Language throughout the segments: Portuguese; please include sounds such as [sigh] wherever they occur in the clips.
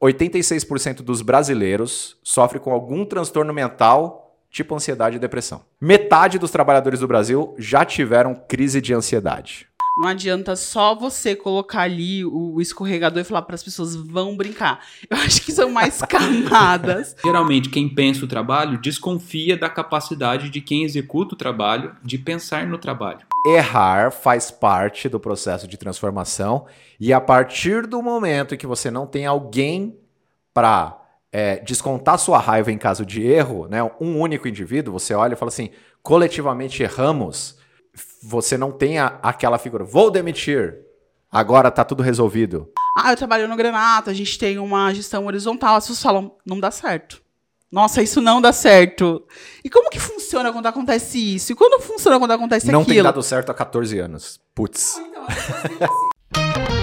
86% dos brasileiros sofrem com algum transtorno mental, tipo ansiedade e depressão. Metade dos trabalhadores do Brasil já tiveram crise de ansiedade. Não adianta só você colocar ali o escorregador e falar para as pessoas vão brincar. Eu [laughs] acho que são mais [laughs] camadas. Geralmente, quem pensa o trabalho desconfia da capacidade de quem executa o trabalho de pensar no trabalho. Errar faz parte do processo de transformação e a partir do momento em que você não tem alguém para é, descontar sua raiva em caso de erro, né, um único indivíduo, você olha e fala assim: coletivamente erramos você não tem a, aquela figura, vou demitir, agora tá tudo resolvido. Ah, eu trabalho no Granato, a gente tem uma gestão horizontal, as pessoas falam, não dá certo. Nossa, isso não dá certo. E como que funciona quando acontece isso? E quando funciona quando acontece não aquilo? Não tem dado certo há 14 anos. Putz. Então, [laughs]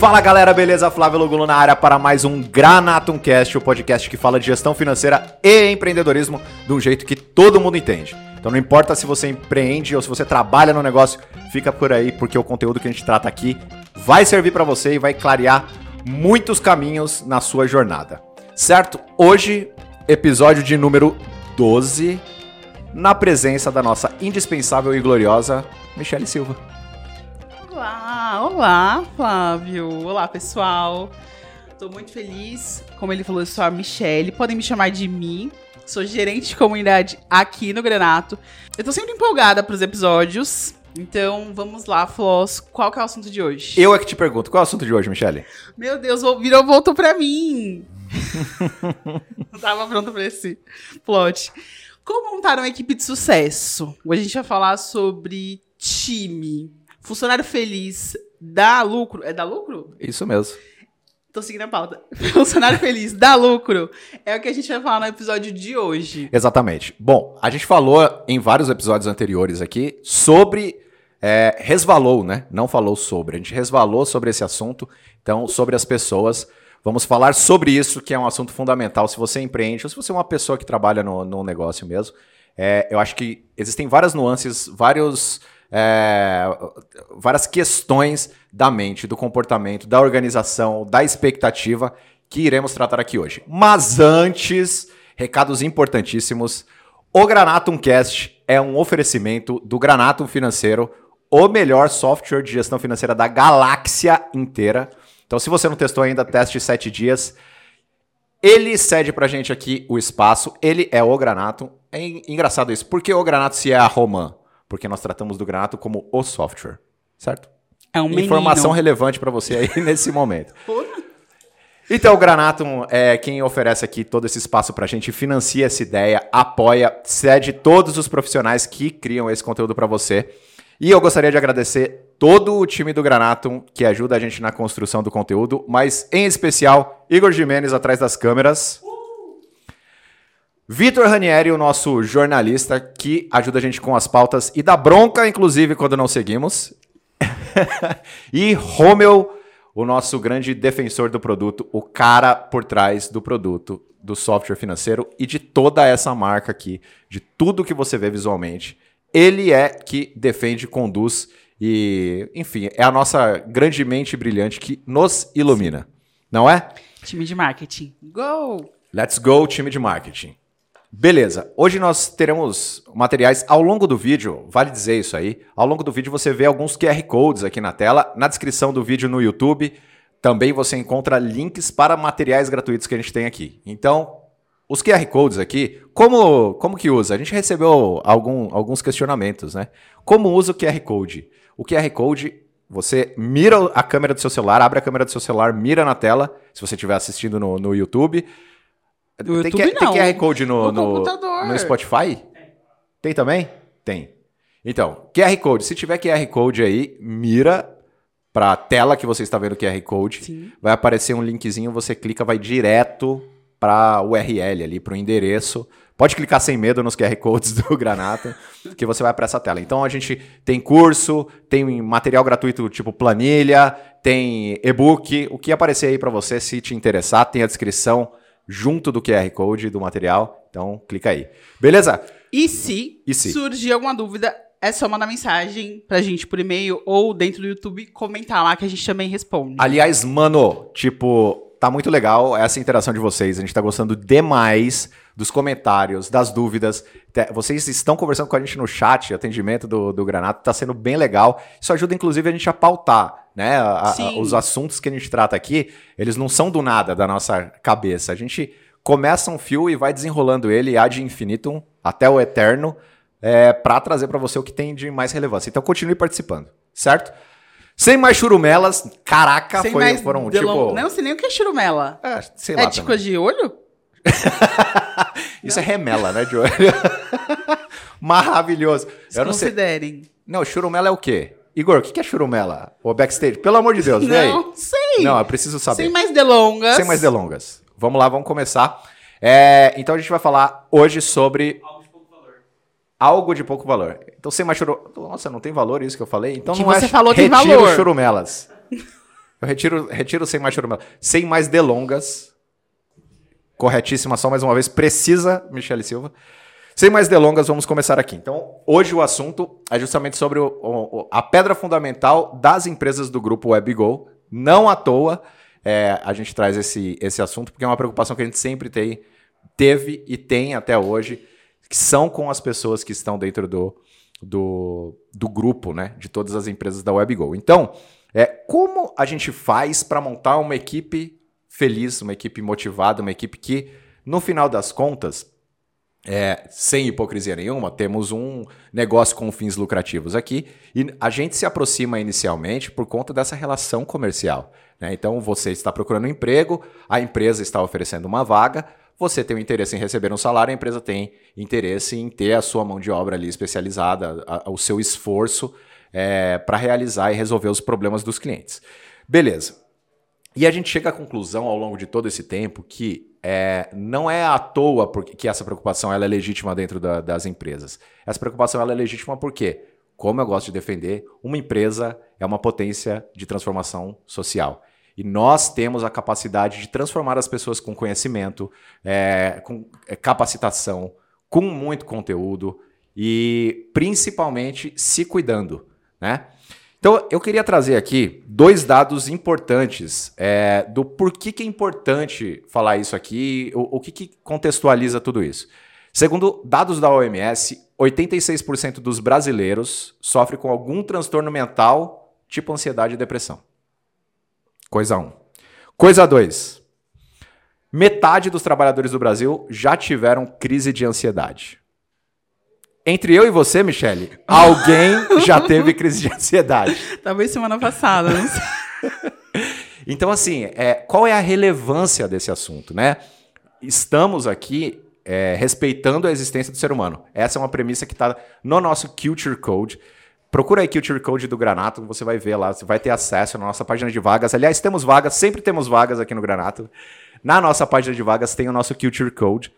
Fala galera, beleza? Flávio Lugulo na área para mais um Granatum Cast, o podcast que fala de gestão financeira e empreendedorismo de um jeito que todo mundo entende. Então não importa se você empreende ou se você trabalha no negócio, fica por aí porque o conteúdo que a gente trata aqui vai servir para você e vai clarear muitos caminhos na sua jornada. Certo? Hoje, episódio de número 12, na presença da nossa indispensável e gloriosa Michele Silva. Olá, olá, Flávio. Olá, pessoal. Tô muito feliz. Como ele falou, eu sou a Michelle. Podem me chamar de mim. Sou gerente de comunidade aqui no Granato. Eu tô sempre empolgada pros episódios. Então, vamos lá, Floss. Qual que é o assunto de hoje? Eu é que te pergunto. Qual é o assunto de hoje, Michelle? Meu Deus, virou voltou pra mim. [laughs] Não tava pronto pra esse plot. Como montar uma equipe de sucesso? Hoje a gente vai falar sobre time. Funcionário feliz dá lucro. É dá lucro? Isso mesmo. Tô seguindo a pauta. [laughs] Funcionário feliz dá lucro. É o que a gente vai falar no episódio de hoje. Exatamente. Bom, a gente falou em vários episódios anteriores aqui sobre. É, resvalou, né? Não falou sobre. A gente resvalou sobre esse assunto. Então, sobre as pessoas. Vamos falar sobre isso, que é um assunto fundamental. Se você empreende, ou se você é uma pessoa que trabalha no, no negócio mesmo, é, eu acho que existem várias nuances, vários é, várias questões da mente, do comportamento, da organização, da expectativa que iremos tratar aqui hoje. Mas antes, recados importantíssimos. O Granatum Cast é um oferecimento do Granatum Financeiro, o melhor software de gestão financeira da galáxia inteira. Então, se você não testou ainda, teste 7 dias. Ele cede pra gente aqui o espaço, ele é o Granatum. É engraçado isso. Por que o Granatum se é a Romã? Porque nós tratamos do Granato como o software, certo? É um Informação relevante para você aí [laughs] nesse momento. Então, o Granatum é quem oferece aqui todo esse espaço para a gente, financia essa ideia, apoia, cede todos os profissionais que criam esse conteúdo para você. E eu gostaria de agradecer todo o time do Granatum que ajuda a gente na construção do conteúdo, mas em especial Igor Jimenez atrás das câmeras. Vitor Ranieri, o nosso jornalista, que ajuda a gente com as pautas e dá bronca, inclusive, quando não seguimos. [laughs] e Romeu, o nosso grande defensor do produto, o cara por trás do produto, do software financeiro e de toda essa marca aqui, de tudo que você vê visualmente. Ele é que defende, conduz e, enfim, é a nossa grande mente brilhante que nos ilumina. Não é? Time de marketing. Go! Let's go, time de marketing. Beleza, hoje nós teremos materiais ao longo do vídeo, vale dizer isso aí, ao longo do vídeo você vê alguns QR Codes aqui na tela, na descrição do vídeo no YouTube também você encontra links para materiais gratuitos que a gente tem aqui. Então, os QR Codes aqui, como, como que usa? A gente recebeu algum, alguns questionamentos, né? Como usa o QR Code? O QR Code, você mira a câmera do seu celular, abre a câmera do seu celular, mira na tela, se você estiver assistindo no, no YouTube, no tem, YouTube, não. tem QR Code no, no, no, no Spotify? Tem também? Tem. Então, QR Code. Se tiver QR Code aí, mira para a tela que você está vendo o QR Code. Sim. Vai aparecer um linkzinho, você clica, vai direto para o URL ali, para o endereço. Pode clicar sem medo nos QR Codes [laughs] do Granata, que você vai para essa tela. Então a gente tem curso, tem material gratuito tipo planilha, tem e-book, o que aparecer aí para você se te interessar, tem a descrição junto do QR Code do material. Então, clica aí. Beleza? E se, e se? surgir alguma dúvida é só mandar mensagem pra gente por e-mail ou dentro do YouTube comentar lá que a gente também responde. Aliás, mano, tipo, tá muito legal essa interação de vocês. A gente tá gostando demais dos comentários, das dúvidas. Vocês estão conversando com a gente no chat, atendimento do, do Granato, tá sendo bem legal. Isso ajuda, inclusive, a gente a pautar, né? A- a- os assuntos que a gente trata aqui, eles não são do nada da nossa cabeça. A gente começa um fio e vai desenrolando ele ad infinitum, até o eterno, é, para trazer para você o que tem de mais relevância. Então continue participando, certo? Sem mais churumelas, caraca, Sem foi, mais foram delon- tipo. Não sei nem o que é churumela. É, sei lá. É tipo de olho? [laughs] Isso é remela, né, Joel? [laughs] Maravilhoso. Eu não sei. Considerem. Não, churumela é o quê? Igor, o que que é churumela? O backstage? Pelo amor de Deus, vem aí. Não sei. Não, eu preciso saber. Sem mais delongas. Sem mais delongas. Vamos lá, vamos começar. É, então a gente vai falar hoje sobre algo de pouco valor. Então sem mais churu... Nossa, não tem valor isso que eu falei? Então Que não é você falou tem retiro valor. churumelas. Eu retiro, retiro sem mais churumelas. Sem mais delongas. Corretíssima, só mais uma vez. Precisa, Michele Silva. Sem mais delongas, vamos começar aqui. Então, hoje o assunto é justamente sobre o- o- a pedra fundamental das empresas do grupo WebGo. Não à toa é, a gente traz esse, esse assunto, porque é uma preocupação que a gente sempre tem, teve e tem até hoje, que são com as pessoas que estão dentro do, do, do grupo, né? De todas as empresas da WebGo. Então, é, como a gente faz para montar uma equipe feliz, uma equipe motivada, uma equipe que, no final das contas, é, sem hipocrisia nenhuma, temos um negócio com fins lucrativos aqui e a gente se aproxima inicialmente por conta dessa relação comercial. né? Então, você está procurando um emprego, a empresa está oferecendo uma vaga, você tem o interesse em receber um salário, a empresa tem interesse em ter a sua mão de obra ali especializada, a- o seu esforço para realizar e resolver os problemas dos clientes. Beleza. E a gente chega à conclusão ao longo de todo esse tempo que é, não é à toa porque, que essa preocupação ela é legítima dentro da- das empresas. Essa preocupação ela é legítima porque, como eu gosto de defender, uma empresa é uma potência de transformação social. E nós temos a capacidade de transformar as pessoas com conhecimento, é, com é, capacitação, com muito conteúdo e principalmente se cuidando, né? Então, eu queria trazer aqui dois dados importantes é, do porquê que é importante falar isso aqui, o, o que, que contextualiza tudo isso. Segundo dados da OMS, 86% dos brasileiros sofrem com algum transtorno mental, tipo ansiedade e depressão. Coisa 1. Um. Coisa 2. Metade dos trabalhadores do Brasil já tiveram crise de ansiedade. Entre eu e você, Michele, [laughs] alguém já teve crise de ansiedade. [laughs] Talvez semana passada, não sei. [laughs] Então, assim, é, qual é a relevância desse assunto, né? Estamos aqui é, respeitando a existência do ser humano. Essa é uma premissa que está no nosso Culture Code. Procura aí Culture Code do Granato, você vai ver lá, você vai ter acesso na nossa página de vagas. Aliás, temos vagas, sempre temos vagas aqui no Granato. Na nossa página de vagas tem o nosso Culture Code.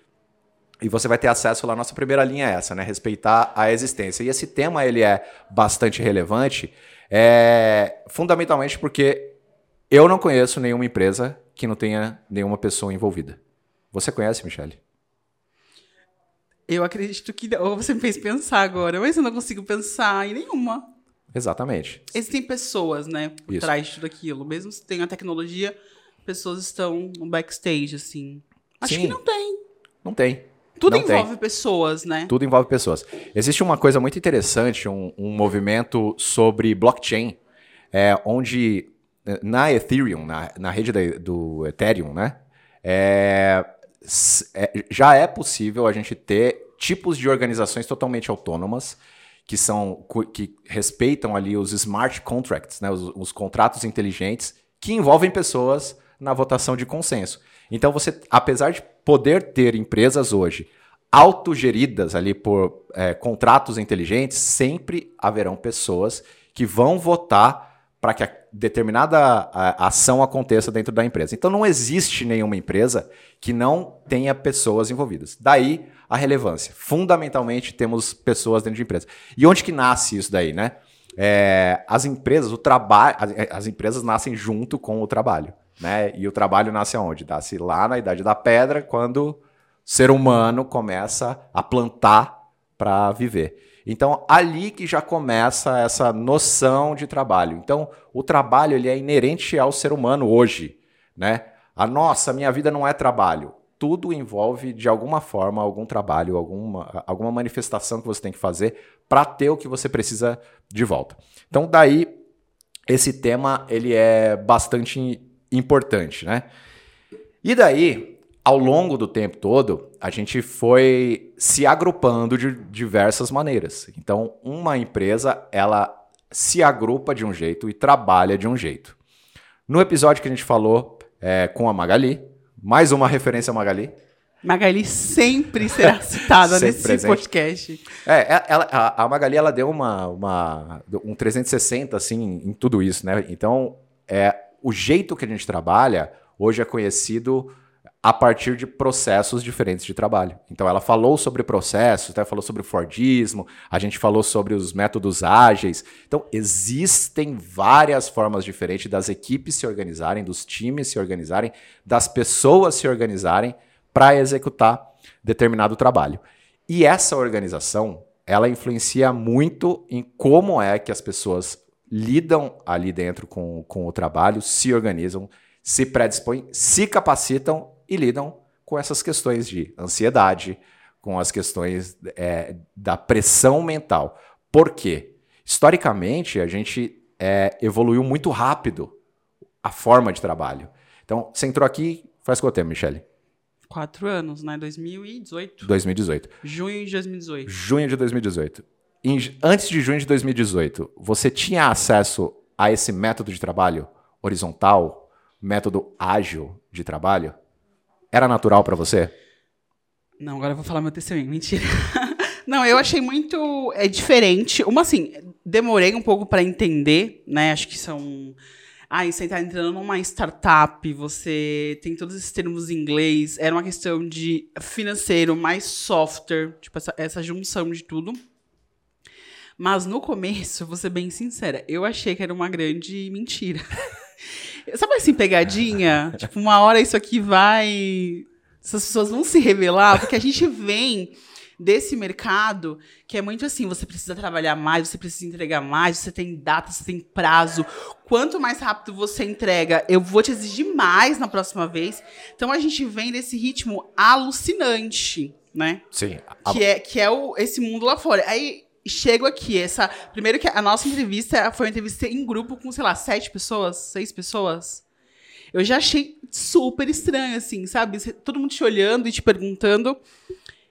E você vai ter acesso lá. Nossa primeira linha é essa, né? Respeitar a existência. E esse tema ele é bastante relevante, é, fundamentalmente porque eu não conheço nenhuma empresa que não tenha nenhuma pessoa envolvida. Você conhece, Michele? Eu acredito que. Ou você me fez pensar agora, mas eu não consigo pensar em nenhuma. Exatamente. Existem pessoas, né, por Isso. trás de tudo aquilo. Mesmo se tem a tecnologia, pessoas estão no backstage, assim. Acho Sim. que não tem. Não tem. Tudo Não tem. envolve pessoas, né? Tudo envolve pessoas. Existe uma coisa muito interessante, um, um movimento sobre blockchain, é, onde eh, na Ethereum, na, na rede da- do Ethereum, né, é, é, já é possível a gente ter tipos de organizações totalmente autônomas que são que respeitam ali os smart contracts, né, os, os contratos inteligentes que envolvem pessoas na votação de consenso. Então você, apesar de poder ter empresas hoje autogeridas ali por é, contratos inteligentes, sempre haverão pessoas que vão votar para que a determinada a- ação aconteça dentro da empresa. Então não existe nenhuma empresa que não tenha pessoas envolvidas. Daí a relevância. Fundamentalmente temos pessoas dentro de empresa. E onde que nasce isso daí, né? É, as empresas, o trabalho, as, as empresas nascem junto com o trabalho, né? E o trabalho nasce aonde? Nasce lá na idade da pedra, quando o ser humano começa a plantar para viver. Então, ali que já começa essa noção de trabalho. Então, o trabalho ele é inerente ao ser humano hoje, né? A nossa, minha vida não é trabalho. Tudo envolve, de alguma forma, algum trabalho, alguma, alguma manifestação que você tem que fazer para ter o que você precisa de volta. Então, daí, esse tema ele é bastante importante, né? E daí, ao longo do tempo todo, a gente foi se agrupando de diversas maneiras. Então, uma empresa, ela se agrupa de um jeito e trabalha de um jeito. No episódio que a gente falou é, com a Magali, mais uma referência a Magali. Magali sempre será citada [laughs] Sempre nesse presente. podcast. É, ela, a, a Magali ela deu uma, uma, um 360 assim em tudo isso, né? Então, é, o jeito que a gente trabalha hoje é conhecido a partir de processos diferentes de trabalho. Então, ela falou sobre processos, até falou sobre Fordismo, a gente falou sobre os métodos ágeis. Então, existem várias formas diferentes das equipes se organizarem, dos times se organizarem, das pessoas se organizarem para executar determinado trabalho. E essa organização, ela influencia muito em como é que as pessoas lidam ali dentro com, com o trabalho, se organizam, se predispõem, se capacitam e lidam com essas questões de ansiedade, com as questões é, da pressão mental. Por quê? Historicamente, a gente é, evoluiu muito rápido a forma de trabalho. Então, você entrou aqui faz quanto tempo, Michele? Quatro anos, né? 2018. 2018. Junho de 2018. Junho de 2018. Em- antes de junho de 2018, você tinha acesso a esse método de trabalho horizontal, método ágil de trabalho? Era natural para você? Não, agora eu vou falar meu testemunho. Mentira. [laughs] Não, eu achei muito é diferente. Uma assim, demorei um pouco para entender, né? Acho que são ah, você está entrando numa startup, você tem todos esses termos em inglês. Era uma questão de financeiro, mais software, tipo essa, essa junção de tudo. Mas no começo, vou ser bem sincera, eu achei que era uma grande mentira. [laughs] Sabe assim, pegadinha? [laughs] tipo, uma hora isso aqui vai. Essas pessoas vão se revelar, porque a gente vem desse mercado que é muito assim: você precisa trabalhar mais, você precisa entregar mais, você tem data, você tem prazo. Quanto mais rápido você entrega, eu vou te exigir mais na próxima vez. Então a gente vem desse ritmo alucinante, né? Sim. que é, que é o, esse mundo lá fora. Aí chego aqui, essa. Primeiro que a nossa entrevista foi uma entrevista em grupo com, sei lá, sete pessoas, seis pessoas. Eu já achei super estranho, assim, sabe? Todo mundo te olhando e te perguntando.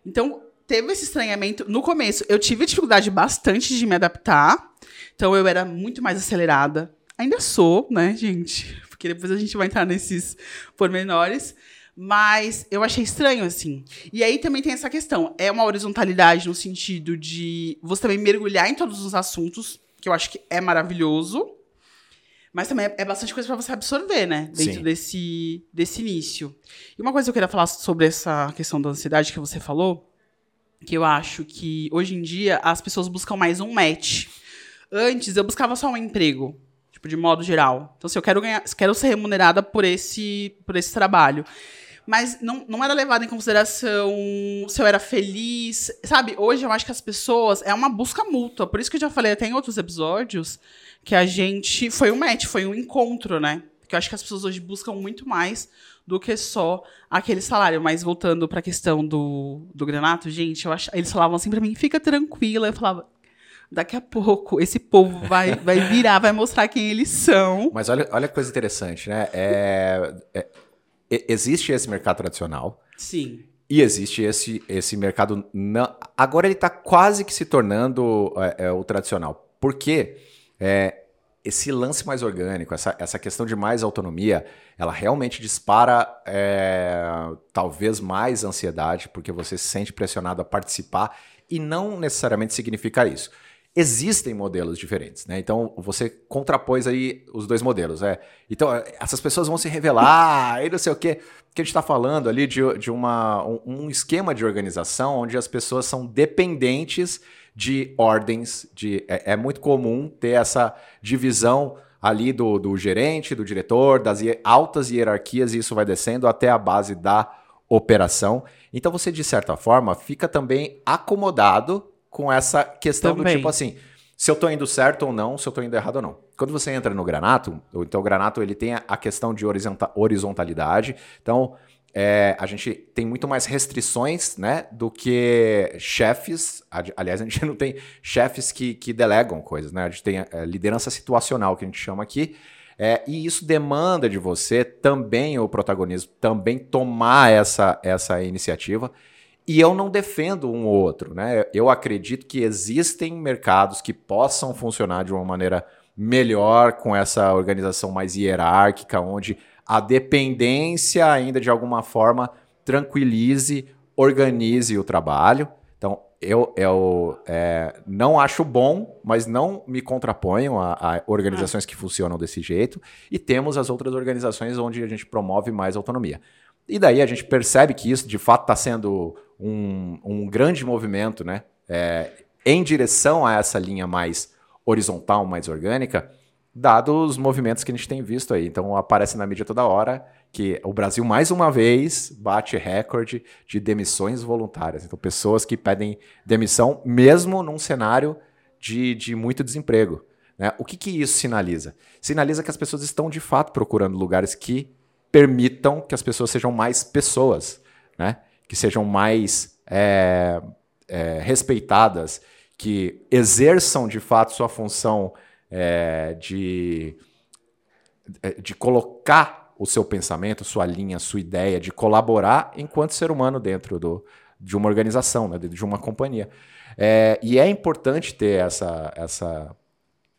Então, teve esse estranhamento. No começo, eu tive dificuldade bastante de me adaptar. Então, eu era muito mais acelerada. Ainda sou, né, gente? Porque depois a gente vai entrar nesses pormenores. Mas eu achei estranho, assim. E aí também tem essa questão. É uma horizontalidade no sentido de você também mergulhar em todos os assuntos, que eu acho que é maravilhoso. Mas também é é bastante coisa para você absorver, né? Dentro Sim. desse, desse início. E uma coisa que eu queria falar sobre essa questão da ansiedade que você falou, que eu acho que hoje em dia as pessoas buscam mais um match. Antes eu buscava só um emprego, tipo, de modo geral. Então, se eu quero ganhar, se quero ser remunerada por esse, por esse trabalho. Mas não, não era levado em consideração se eu era feliz. Sabe, hoje eu acho que as pessoas. É uma busca mútua. Por isso que eu já falei até em outros episódios que a gente. Foi um match, foi um encontro, né? Que eu acho que as pessoas hoje buscam muito mais do que só aquele salário. Mas voltando para a questão do, do granato, gente, eu ach... eles falavam assim para mim: fica tranquila. Eu falava. Daqui a pouco, esse povo vai, vai virar, vai mostrar quem eles são. Mas olha, olha que coisa interessante, né? É, é- existe esse mercado tradicional Sim. e existe esse, esse mercado. Não, agora ele está quase que se tornando é, é, o tradicional. Por quê? É, esse lance mais orgânico, essa, essa questão de mais autonomia, ela realmente dispara é, talvez mais ansiedade, porque você se sente pressionado a participar e não necessariamente significa isso. Existem modelos diferentes, né? Então você contrapôs aí os dois modelos, é. Então essas pessoas vão se revelar e não sei o quê. Que a gente está falando ali de, de uma, um, esquema de organização onde as pessoas são dependentes de ordens, de, é, é muito comum ter essa divisão ali do, do gerente, do diretor, das altas hierarquias, e isso vai descendo até a base da operação. Então você, de certa forma, fica também acomodado com essa questão Também. do tipo assim, se eu tô indo certo ou não, se eu tô indo errado ou não. Quando você entra no Granato, então o Granato ele tem a- questão de horizonta- horizontalidade. Então, é, a gente tem muito mais restrições, né, do que chefes. Aliás, a gente [laughs] não tem chefes que, que delegam coisas, né? A gente tem é, liderança situacional, que a gente chama aqui. É, e isso demanda de você também o protagonismo, também tomar essa, essa iniciativa. E eu não defendo um ou outro, né? Eu acredito que existem mercados que possam funcionar de uma maneira melhor com essa organização mais hierárquica, onde a dependência ainda de alguma forma tranquilize, organize o trabalho. Então, eu, eu é, não acho bom, mas não me contraponho a, a organizações que funcionam desse jeito. E temos as outras organizações onde a gente promove mais autonomia. E daí a gente percebe que isso de fato está sendo um, um grande movimento né, é, em direção a essa linha mais horizontal, mais orgânica, dados os movimentos que a gente tem visto aí. Então aparece na mídia toda hora que o Brasil, mais uma vez, bate recorde de demissões voluntárias. Então, pessoas que pedem demissão, mesmo num cenário de, de muito desemprego. Né? O que, que isso sinaliza? Sinaliza que as pessoas estão de fato procurando lugares que permitam que as pessoas sejam mais pessoas, né? Que sejam mais é, é, respeitadas, que exerçam de fato sua função é, de, de colocar o seu pensamento, sua linha, sua ideia, de colaborar enquanto ser humano dentro do, de uma organização, né, de uma companhia. É, e é importante ter essa, essa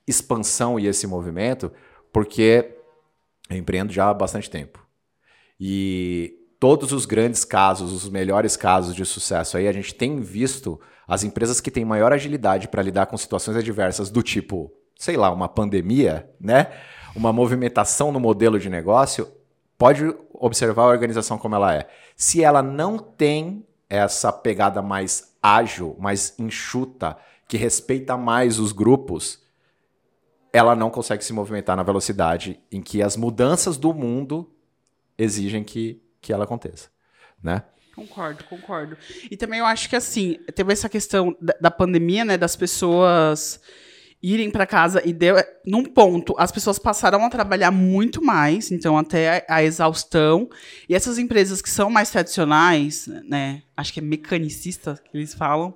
expansão e esse movimento, porque eu empreendo já há bastante tempo. E todos os grandes casos, os melhores casos de sucesso aí, a gente tem visto as empresas que têm maior agilidade para lidar com situações adversas do tipo, sei lá, uma pandemia, né? Uma movimentação no modelo de negócio, pode observar a organização como ela é. Se ela não tem essa pegada mais ágil, mais enxuta, que respeita mais os grupos, ela não consegue se movimentar na velocidade em que as mudanças do mundo exigem que, que ela aconteça, né? Concordo, concordo. E também eu acho que assim, teve essa questão da, da pandemia, né, das pessoas irem para casa e deu num ponto as pessoas passaram a trabalhar muito mais, então até a, a, exaustão. E essas empresas que são mais tradicionais, né, acho que é mecanicista que eles falam,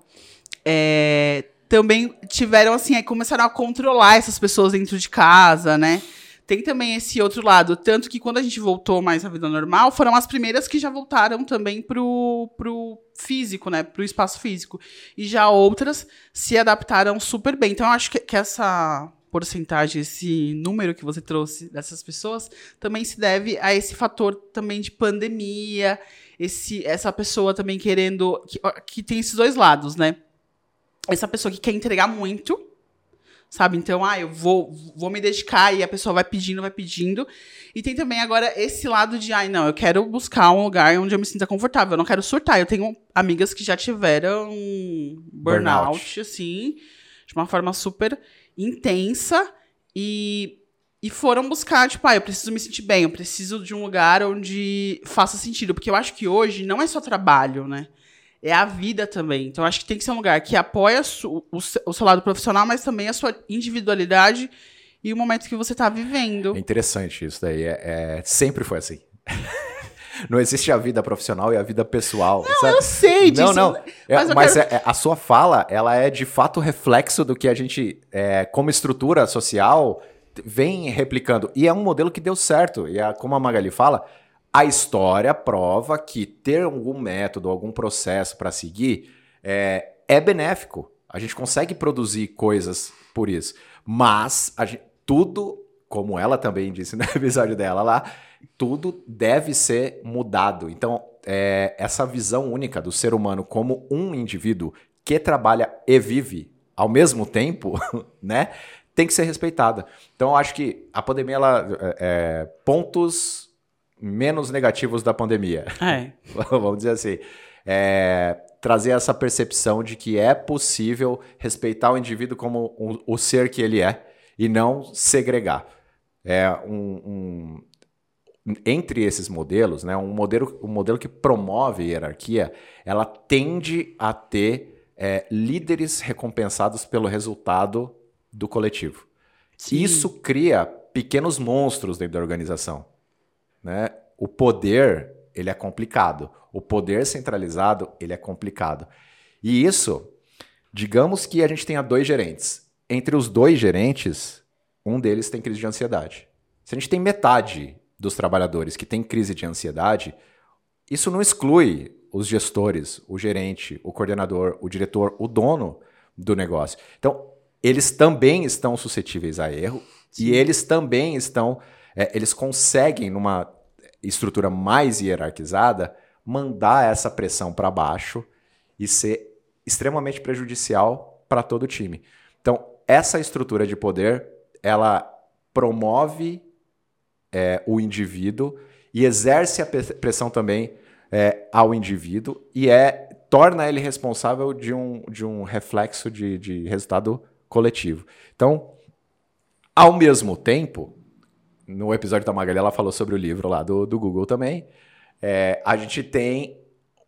é, também tiveram assim, aí começaram a controlar essas pessoas dentro de casa, né? Tem também esse outro lado, tanto que quando a gente voltou mais à vida normal, foram as primeiras que já voltaram também pro, pro físico, né? Pro espaço físico. E já outras se adaptaram super bem. Então, eu acho que, que essa porcentagem, esse número que você trouxe dessas pessoas, também se deve a esse fator também de pandemia, esse, essa pessoa também querendo. Que, que tem esses dois lados, né? Essa pessoa que quer entregar muito, sabe? Então, ah, eu vou, vou me dedicar e a pessoa vai pedindo, vai pedindo. E tem também agora esse lado de, ai, não, eu quero buscar um lugar onde eu me sinta confortável, eu não quero surtar. Eu tenho amigas que já tiveram burnout, burnout. assim, de uma forma super intensa e, e foram buscar, tipo, ah, eu preciso me sentir bem, eu preciso de um lugar onde faça sentido. Porque eu acho que hoje não é só trabalho, né? É a vida também. Então, acho que tem que ser um lugar que apoia o, o seu lado profissional, mas também a sua individualidade e o momento que você está vivendo. É interessante isso daí. É, é, sempre foi assim. [laughs] não existe a vida profissional e a vida pessoal. Não, sabe? eu sei disso. Não, não. Mas, mas quero... é, a sua fala, ela é de fato reflexo do que a gente, é, como estrutura social, vem replicando. E é um modelo que deu certo. E é, como a Magali fala, a história prova que ter algum método, algum processo para seguir é, é, benéfico. A gente consegue produzir coisas por isso. Mas gente, tudo, como ela também disse [laughs] no episódio dela lá, tudo deve ser mudado. Então, é, essa visão única do ser humano como um indivíduo que trabalha e vive ao mesmo tempo, [laughs] né? Tem que ser respeitada. Então, eu acho que a pandemia, ela, é, pontos menos negativos da pandemia. É. [laughs] Vamos dizer assim. É, trazer essa percepção de que é possível respeitar o indivíduo como o, o ser que ele é e não segregar. É um, um, entre esses modelos, né, um modelo, um modelo que promove hierarquia, ela tende a ter é, líderes recompensados pelo resultado do coletivo. Sim. Isso cria pequenos monstros dentro da organização. Né? O poder ele é complicado. O poder centralizado ele é complicado. E isso, digamos que a gente tenha dois gerentes. Entre os dois gerentes, um deles tem crise de ansiedade. Se a gente tem metade dos trabalhadores que tem crise de ansiedade, isso não exclui os gestores, o gerente, o coordenador, o diretor, o dono do negócio. Então, eles também estão suscetíveis a erro Sim. e eles também estão, é, eles conseguem, numa estrutura mais hierarquizada, mandar essa pressão para baixo e ser extremamente prejudicial para todo o time. Então, essa estrutura de poder, ela promove é, o indivíduo e exerce a pressão também é, ao indivíduo e é torna ele responsável de um, de um reflexo de, de resultado coletivo. Então, ao mesmo tempo, no episódio da Magali, ela falou sobre o livro lá do, do Google também. É, a gente tem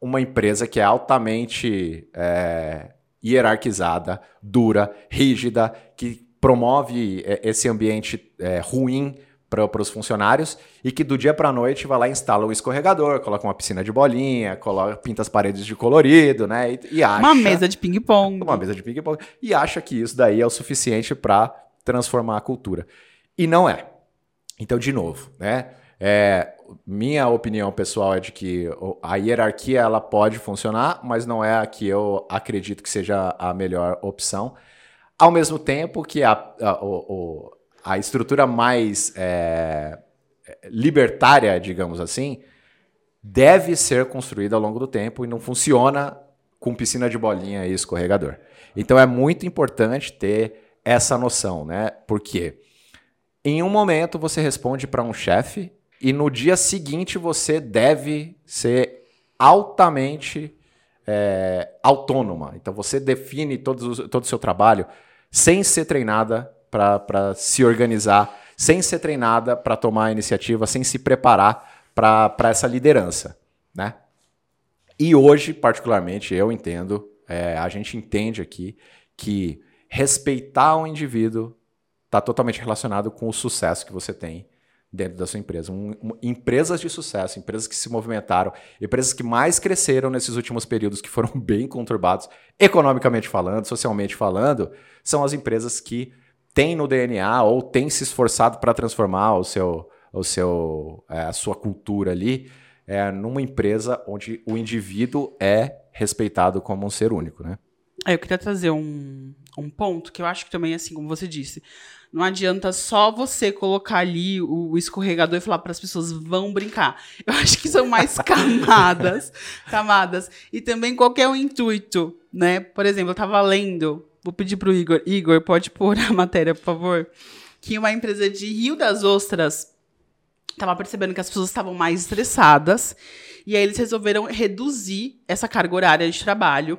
uma empresa que é altamente é, hierarquizada, dura, rígida, que promove é, esse ambiente é, ruim para os funcionários e que do dia para a noite vai lá e instala um escorregador, coloca uma piscina de bolinha, coloca, pinta as paredes de colorido, né? E, e acha, uma mesa de ping-pong. Uma mesa de ping-pong. E acha que isso daí é o suficiente para transformar a cultura. E não é. Então, de novo, né? É, minha opinião pessoal é de que a hierarquia ela pode funcionar, mas não é a que eu acredito que seja a melhor opção. Ao mesmo tempo que a, a, a estrutura mais é, libertária, digamos assim, deve ser construída ao longo do tempo e não funciona com piscina de bolinha e escorregador. Então é muito importante ter essa noção, né? Porque em um momento você responde para um chefe e no dia seguinte você deve ser altamente é, autônoma. Então você define todo, todo o seu trabalho sem ser treinada para se organizar, sem ser treinada para tomar a iniciativa, sem se preparar para essa liderança, né? E hoje, particularmente, eu entendo, é, a gente entende aqui que respeitar o indivíduo está totalmente relacionado com o sucesso que você tem dentro da sua empresa. Um, um, empresas de sucesso, empresas que se movimentaram, empresas que mais cresceram nesses últimos períodos, que foram [laughs] bem conturbados, economicamente falando, socialmente falando, são as empresas que tem no DNA ou tem se esforçado para transformar o seu, o seu, é, a sua cultura ali é, numa empresa onde o indivíduo é respeitado como um ser único, né? É, eu queria trazer um, um ponto que eu acho que também, assim, como você disse, não adianta só você colocar ali o, o escorregador e falar para as pessoas vão brincar. Eu acho que são mais [laughs] camadas, camadas. E também qual é o intuito, né? Por exemplo, eu estava lendo Vou pedir pro Igor. Igor, pode pôr a matéria, por favor. Que uma empresa de Rio das Ostras estava percebendo que as pessoas estavam mais estressadas. E aí eles resolveram reduzir essa carga horária de trabalho.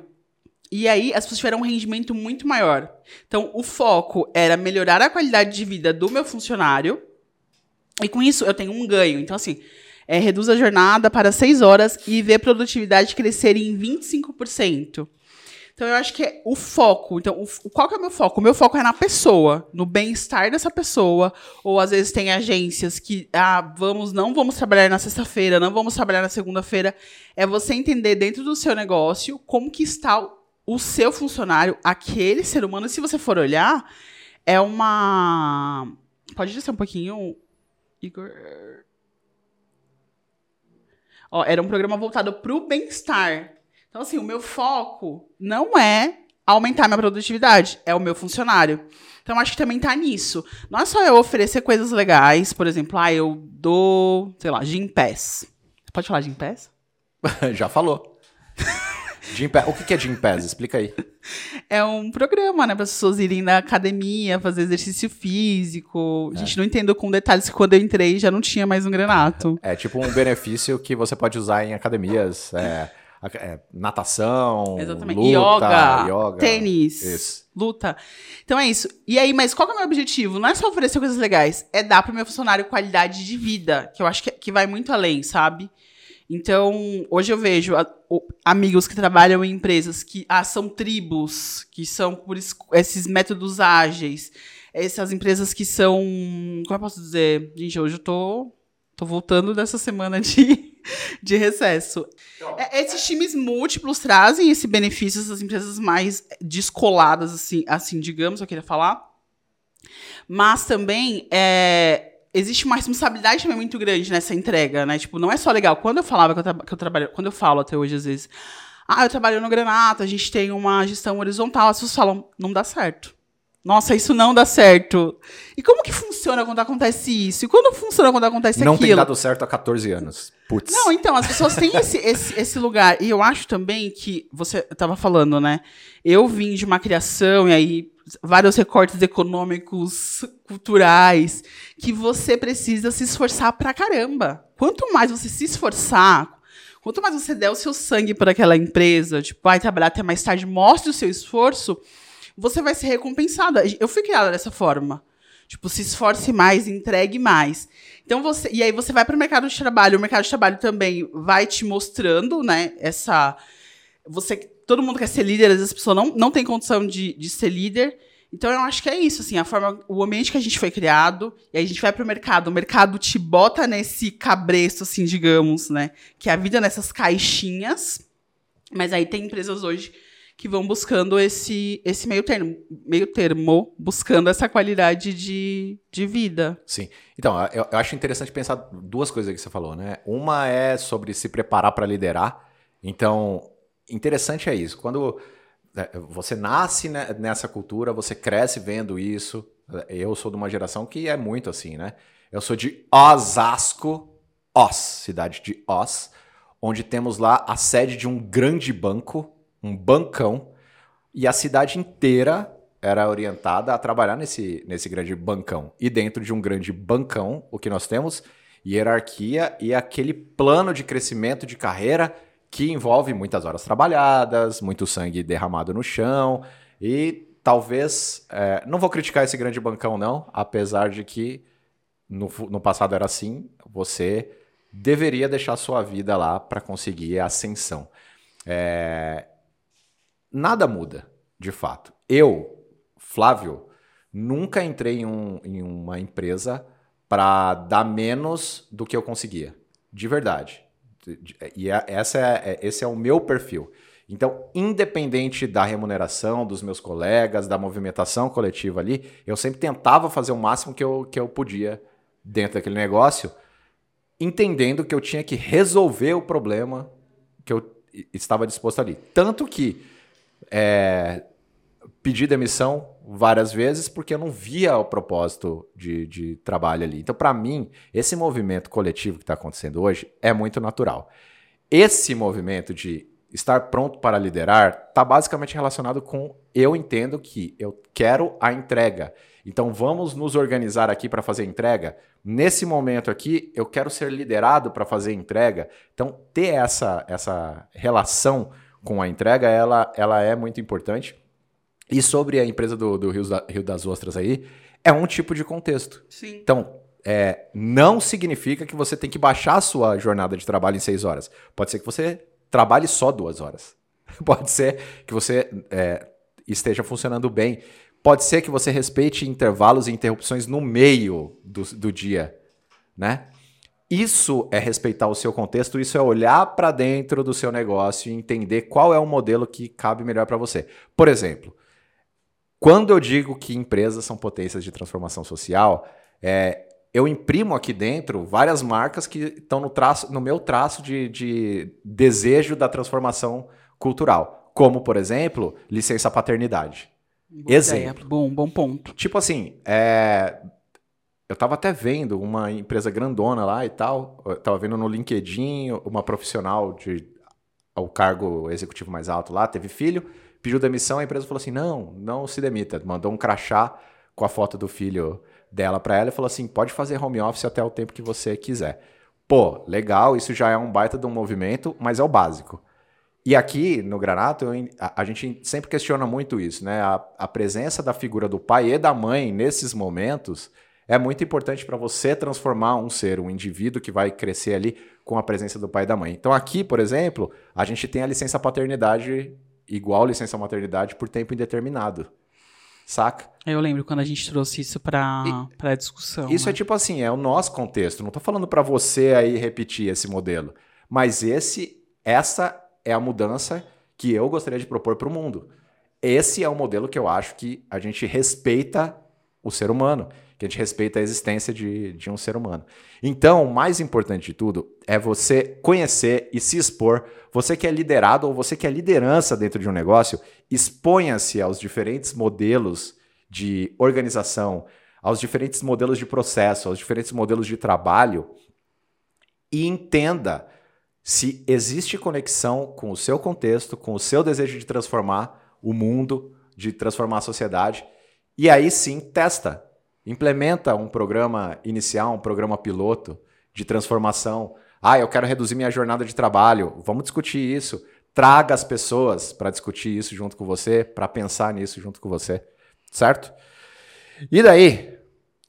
E aí as pessoas tiveram um rendimento muito maior. Então o foco era melhorar a qualidade de vida do meu funcionário. E com isso eu tenho um ganho. Então, assim, é, reduz a jornada para 6 horas e vê a produtividade crescer em 25%. Então eu acho que é o foco. Então, o, qual que é o meu foco? O meu foco é na pessoa, no bem-estar dessa pessoa. Ou às vezes tem agências que, ah, vamos, não vamos trabalhar na sexta-feira, não vamos trabalhar na segunda-feira. É você entender dentro do seu negócio como que está o seu funcionário, aquele ser humano. Se você for olhar, é uma. Pode descer um pouquinho, Igor. Ó, era um programa voltado para o bem-estar então, assim, o meu foco não é aumentar minha produtividade, é o meu funcionário. Então, acho que também está nisso. Não é só eu oferecer coisas legais, por exemplo, ah, eu dou, sei lá, Gym Pass. Pode falar Gym Pass? [laughs] Já falou. [laughs] Gym o que é Gym Pass? Explica aí. [laughs] É um programa, né, para as pessoas irem na academia, fazer exercício físico. A gente é. não entendeu com detalhes que quando eu entrei já não tinha mais um granato. É tipo um benefício que você pode usar em academias. É, é, natação, Exatamente. luta, yoga, yoga tênis, isso. luta. Então é isso. E aí, mas qual é o meu objetivo? Não é só oferecer coisas legais, é dar para o meu funcionário qualidade de vida, que eu acho que, que vai muito além, sabe? Então, hoje eu vejo a- o- amigos que trabalham em empresas que ah, são tribos, que são por es- esses métodos ágeis, essas empresas que são. Como eu posso dizer? Gente, hoje eu tô, tô voltando dessa semana de, [laughs] de recesso. É, esses times múltiplos trazem esse benefício, essas empresas mais descoladas, assim, assim digamos, eu queria falar. Mas também é, existe uma responsabilidade também muito grande nessa entrega, né? Tipo, não é só legal. Quando eu falava que eu, que eu trabalho, quando eu falo até hoje, às vezes, ah, eu trabalho no Granato, a gente tem uma gestão horizontal, as pessoas falam, não dá certo. Nossa, isso não dá certo. E como que funciona quando acontece isso? E quando funciona quando acontece Não aquilo? tem dado certo há 14 anos. Putz. Não, então, as pessoas têm esse, esse, esse lugar. E eu acho também que, você estava falando, né? Eu vim de uma criação, e aí vários recortes econômicos, culturais, que você precisa se esforçar pra caramba. Quanto mais você se esforçar, quanto mais você der o seu sangue para aquela empresa, tipo, vai trabalhar até mais tarde, mostre o seu esforço, você vai ser recompensada. Eu fui criada dessa forma. Tipo, se esforce mais, entregue mais. Então você, e aí você vai para o mercado de trabalho, o mercado de trabalho também vai te mostrando, né, essa você todo mundo quer ser líder, às vezes a pessoa não, não tem condição de, de ser líder. Então eu acho que é isso, assim, a forma, o ambiente que a gente foi criado, e aí a gente vai para o mercado, o mercado te bota nesse cabresto, assim, digamos, né, que é a vida nessas caixinhas. Mas aí tem empresas hoje que vão buscando esse, esse meio termo, meio termo, buscando essa qualidade de, de vida. Sim. Então, eu, eu acho interessante pensar duas coisas que você falou, né? Uma é sobre se preparar para liderar. Então, interessante é isso. Quando é, você nasce né, nessa cultura, você cresce vendo isso. Eu sou de uma geração que é muito assim, né? Eu sou de Osasco, Os, cidade de Os, onde temos lá a sede de um grande banco, um bancão, e a cidade inteira era orientada a trabalhar nesse, nesse grande bancão. E dentro de um grande bancão, o que nós temos? Hierarquia e aquele plano de crescimento de carreira que envolve muitas horas trabalhadas, muito sangue derramado no chão e talvez. é, não vou criticar esse grande bancão, não, apesar de que no, no passado era assim, você deveria deixar sua vida lá para conseguir a ascensão. É, nada muda, de fato. Eu, Flávio, nunca entrei em, um- em uma empresa para dar menos do que eu conseguia. De verdade. De- de- E é- essa é, é- esse é o meu perfil. Então, independente da remuneração dos meus colegas, da movimentação coletiva ali, eu sempre tentava fazer o máximo que eu, que eu podia dentro daquele negócio, entendendo que eu tinha que resolver o problema que eu estava disposto ali. Tanto que é, pedi demissão várias vezes porque eu não via o propósito de, de trabalho ali. Então, para mim, esse movimento coletivo que está acontecendo hoje é muito natural. Esse movimento de estar pronto para liderar está basicamente relacionado com eu entendo que eu quero a entrega. Então vamos nos organizar aqui para fazer entrega. Nesse momento aqui, eu quero ser liderado para fazer entrega. Então ter essa, essa relação com a entrega, ela, ela é muito importante. E sobre a empresa do, do Rio, da- Rio das Ostras aí, é um tipo de contexto. Sim. Então, é, não significa que você tem que baixar a sua jornada de trabalho em seis horas. Pode ser que você trabalhe só duas horas. [laughs] Pode ser que você é, esteja funcionando bem. Pode ser que você respeite intervalos e interrupções no meio do, do dia, né? Isso é respeitar o seu contexto, isso é olhar para dentro do seu negócio e entender qual é o modelo que cabe melhor para você. Por exemplo, quando eu digo que empresas são potências de transformação social, é, eu imprimo aqui dentro várias marcas que estão no, traço, no meu traço de, de desejo da transformação cultural. Como, por exemplo, licença paternidade. Boa Exemplo. ideia. Bom, bom ponto. Tipo assim, é, eu tava até vendo uma empresa grandona lá e tal. Eu tava vendo no LinkedIn uma profissional de ao cargo executivo mais alto lá, teve filho, pediu demissão, a empresa falou assim: não, não se demita. Mandou um crachá com a foto do filho dela para ela e falou assim: pode fazer home office até o tempo que você quiser. Pô, legal, isso já é um baita de um movimento, mas é o básico. E aqui no Granato, a, a gente sempre questiona muito isso, né? A, a presença da figura do pai e da mãe nesses momentos é muito importante para você transformar um ser, um indivíduo que vai crescer ali com a presença do pai e da mãe. Então aqui, por exemplo, a gente tem a licença paternidade igual licença maternidade por tempo indeterminado. Saca? Eu lembro quando a gente trouxe isso para para discussão. Isso né? é tipo assim, é o nosso contexto. Não tô falando para você aí repetir esse modelo, mas esse essa é a mudança que eu gostaria de propor para o mundo. Esse é o modelo que eu acho que a gente respeita o ser humano, que a gente respeita a existência de, de um ser humano. Então, o mais importante de tudo é você conhecer e se expor. Você que é liderado ou você que é liderança dentro de um negócio, exponha-se aos diferentes modelos de organização, aos diferentes modelos de processo, aos diferentes modelos de trabalho e entenda se existe conexão com o seu contexto, com o seu desejo de transformar o mundo, de transformar a sociedade. E aí sim, testa. Implementa um programa inicial, um programa piloto de transformação. Ah, eu quero reduzir minha jornada de trabalho. Vamos discutir isso. Traga as pessoas para discutir isso junto com você, para pensar nisso junto com você. Certo? E daí?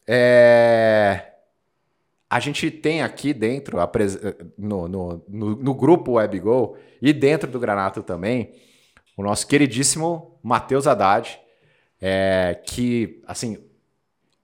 É... A gente tem aqui dentro, no, no, no, no grupo WebGo e dentro do Granato também, o nosso queridíssimo Matheus Haddad, é, que, assim,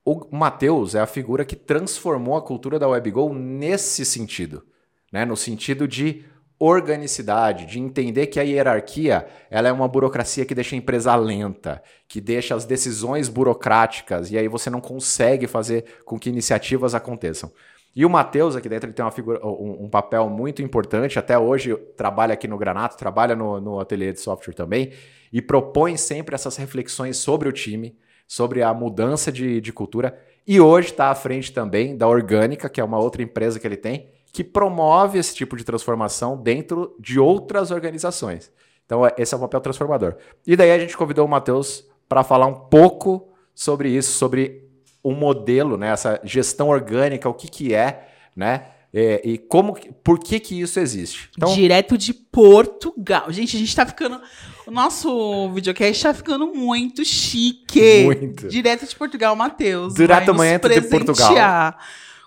o Matheus é a figura que transformou a cultura da WebGo nesse sentido, né? no sentido de organicidade, de entender que a hierarquia ela é uma burocracia que deixa a empresa lenta, que deixa as decisões burocráticas e aí você não consegue fazer com que iniciativas aconteçam. E o Matheus aqui dentro ele tem uma figura, um, um, papel muito importante, até hoje trabalha aqui no Granato, trabalha no, no ateliê de software também, e propõe sempre essas reflexões sobre o time, sobre a mudança de, de cultura, e hoje está à frente também da Orgânica, que é uma outra empresa que ele tem, que promove esse tipo de transformação dentro de outras organizações. Então, é, esse é o papel transformador. E daí a gente convidou o Matheus para falar um pouco sobre isso, sobre um modelo, né, essa gestão orgânica, o que, que é, né? É, e como, por que que isso existe? Então, Direto de Portugal. Gente, a gente tá ficando. O nosso videocast tá ficando muito chique. Muito. Direto de Portugal, Matheus. Diretamente de Portugal.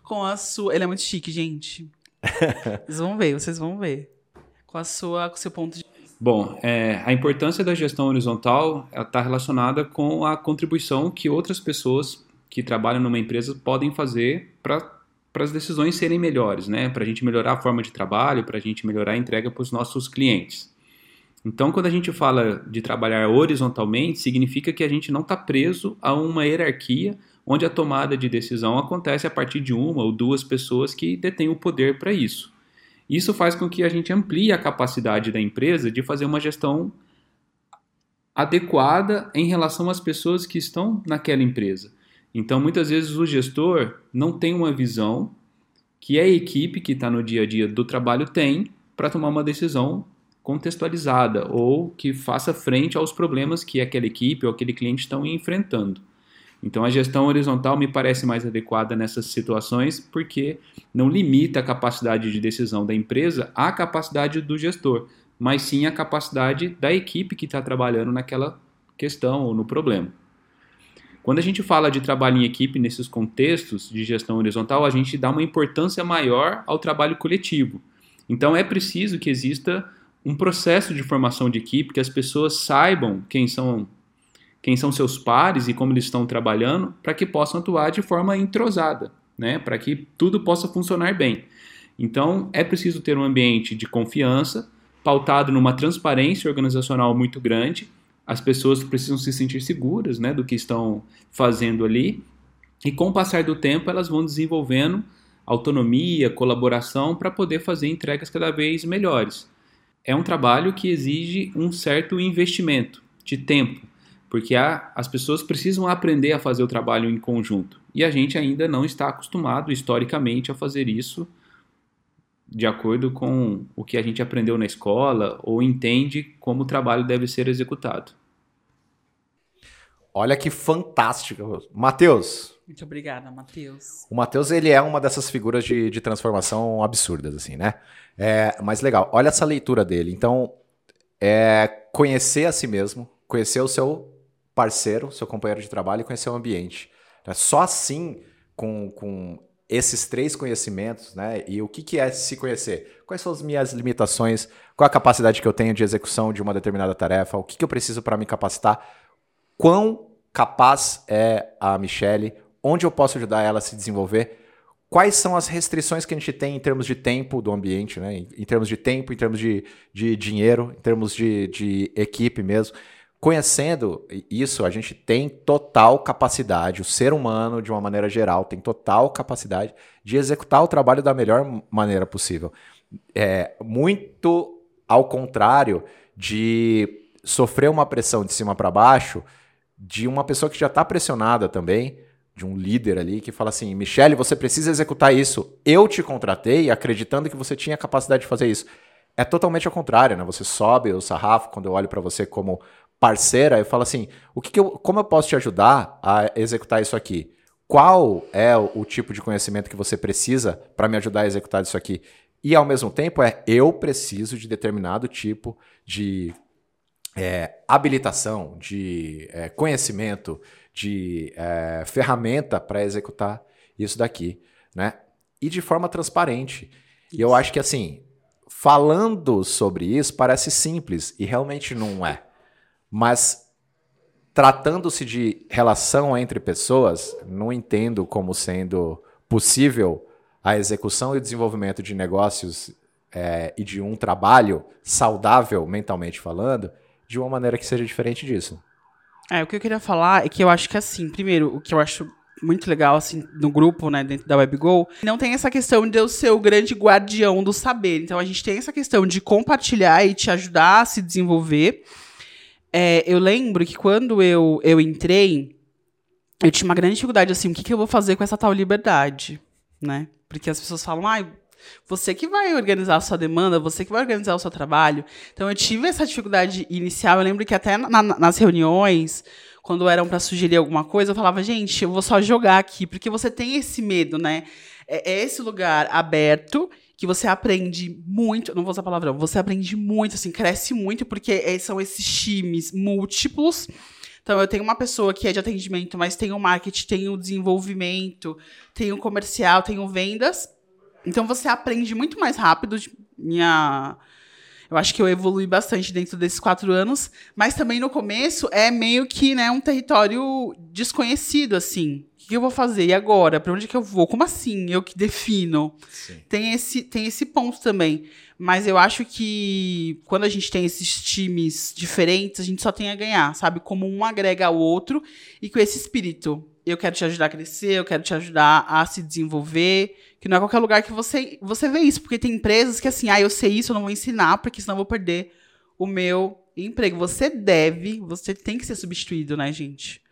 Com a sua. Ele é muito chique, gente. [laughs] vocês vão ver, vocês vão ver. Com a sua, com o seu ponto de Bom, é, a importância da gestão horizontal está relacionada com a contribuição que outras pessoas que trabalham numa empresa podem fazer para as decisões serem melhores, né? Para a gente melhorar a forma de trabalho, para a gente melhorar a entrega para os nossos clientes. Então, quando a gente fala de trabalhar horizontalmente, significa que a gente não está preso a uma hierarquia onde a tomada de decisão acontece a partir de uma ou duas pessoas que detêm o poder para isso. Isso faz com que a gente amplie a capacidade da empresa de fazer uma gestão adequada em relação às pessoas que estão naquela empresa. Então, muitas vezes o gestor não tem uma visão que a equipe que está no dia a dia do trabalho tem para tomar uma decisão contextualizada ou que faça frente aos problemas que aquela equipe ou aquele cliente estão enfrentando. Então, a gestão horizontal me parece mais adequada nessas situações porque não limita a capacidade de decisão da empresa à capacidade do gestor, mas sim à capacidade da equipe que está trabalhando naquela questão ou no problema. Quando a gente fala de trabalho em equipe nesses contextos de gestão horizontal, a gente dá uma importância maior ao trabalho coletivo. Então é preciso que exista um processo de formação de equipe, que as pessoas saibam quem são quem são seus pares e como eles estão trabalhando, para que possam atuar de forma entrosada, né? para que tudo possa funcionar bem. Então, é preciso ter um ambiente de confiança, pautado numa transparência organizacional muito grande, as pessoas precisam se sentir seguras né, do que estão fazendo ali. E com o passar do tempo, elas vão desenvolvendo autonomia, colaboração para poder fazer entregas cada vez melhores. É um trabalho que exige um certo investimento de tempo, porque a, as pessoas precisam aprender a fazer o trabalho em conjunto. E a gente ainda não está acostumado historicamente a fazer isso de acordo com o que a gente aprendeu na escola ou entende como o trabalho deve ser executado. Olha que fantástico. Matheus. Muito obrigada, Matheus. O Matheus, ele é uma dessas figuras de, de transformação absurdas, assim, né? É, mas legal, olha essa leitura dele. Então, é conhecer a si mesmo, conhecer o seu parceiro, seu companheiro de trabalho e conhecer o ambiente. Só assim com, com esses três conhecimentos, né? E o que, que é se conhecer? Quais são as minhas limitações? Qual a capacidade que eu tenho de execução de uma determinada tarefa? O que, que eu preciso para me capacitar? Quão capaz é a Michelle? Onde eu posso ajudar ela a se desenvolver? Quais são as restrições que a gente tem em termos de tempo do ambiente, né? Em, termos de tempo, em termos de, de dinheiro, em termos de, de equipe mesmo. Conhecendo isso, a gente tem total capacidade, o ser humano, de uma maneira geral, tem total capacidade de executar o trabalho da melhor maneira possível. É, muito ao contrário de sofrer uma pressão de cima para baixo de uma pessoa que já está pressionada também, de um líder ali que fala assim: Michele, você precisa executar isso. Eu te contratei acreditando que você tinha capacidade de fazer isso. É totalmente ao contrário, né? Você sobe o sarrafo quando eu olho para você como parceira, eu falo assim: o que, que eu, como eu posso te ajudar a executar isso aqui? Qual é o, o tipo de conhecimento que você precisa para me ajudar a executar isso aqui? E ao mesmo tempo é eu preciso de determinado tipo de é, habilitação, de é, conhecimento, de é, ferramenta para executar isso daqui, né? E de forma transparente. E eu acho que assim, falando sobre isso parece simples e realmente não é. Mas tratando-se de relação entre pessoas, não entendo como sendo possível a execução e o desenvolvimento de negócios é, e de um trabalho saudável, mentalmente falando, de uma maneira que seja diferente disso. É, o que eu queria falar é que eu acho que assim, primeiro, o que eu acho muito legal, assim, no grupo, né, dentro da WebGo, não tem essa questão de eu ser o grande guardião do saber. Então, a gente tem essa questão de compartilhar e te ajudar a se desenvolver. É, eu lembro que quando eu, eu entrei, eu tinha uma grande dificuldade, assim, o que, que eu vou fazer com essa tal liberdade, né? Porque as pessoas falam, ah, você que vai organizar a sua demanda, você que vai organizar o seu trabalho. Então, eu tive essa dificuldade inicial. Eu lembro que até na, nas reuniões, quando eram para sugerir alguma coisa, eu falava, gente, eu vou só jogar aqui, porque você tem esse medo, né? É, é esse lugar aberto que você aprende muito, não vou usar palavrão, você aprende muito, assim, cresce muito, porque é, são esses times múltiplos. Então, eu tenho uma pessoa que é de atendimento, mas tem o marketing, tem o desenvolvimento, tem o comercial, tem o vendas. Então, você aprende muito mais rápido. Minha. Eu acho que eu evolui bastante dentro desses quatro anos, mas também no começo é meio que né, um território desconhecido, assim que eu vou fazer? E agora? Para onde que eu vou? Como assim? Eu que defino. Tem esse, tem esse ponto também. Mas eu acho que quando a gente tem esses times diferentes, a gente só tem a ganhar, sabe? Como um agrega ao outro e com esse espírito. Eu quero te ajudar a crescer, eu quero te ajudar a se desenvolver. Que não é qualquer lugar que você, você vê isso. Porque tem empresas que assim, ah, eu sei isso, eu não vou ensinar, porque senão eu vou perder o meu emprego. Você deve, você tem que ser substituído, né, gente?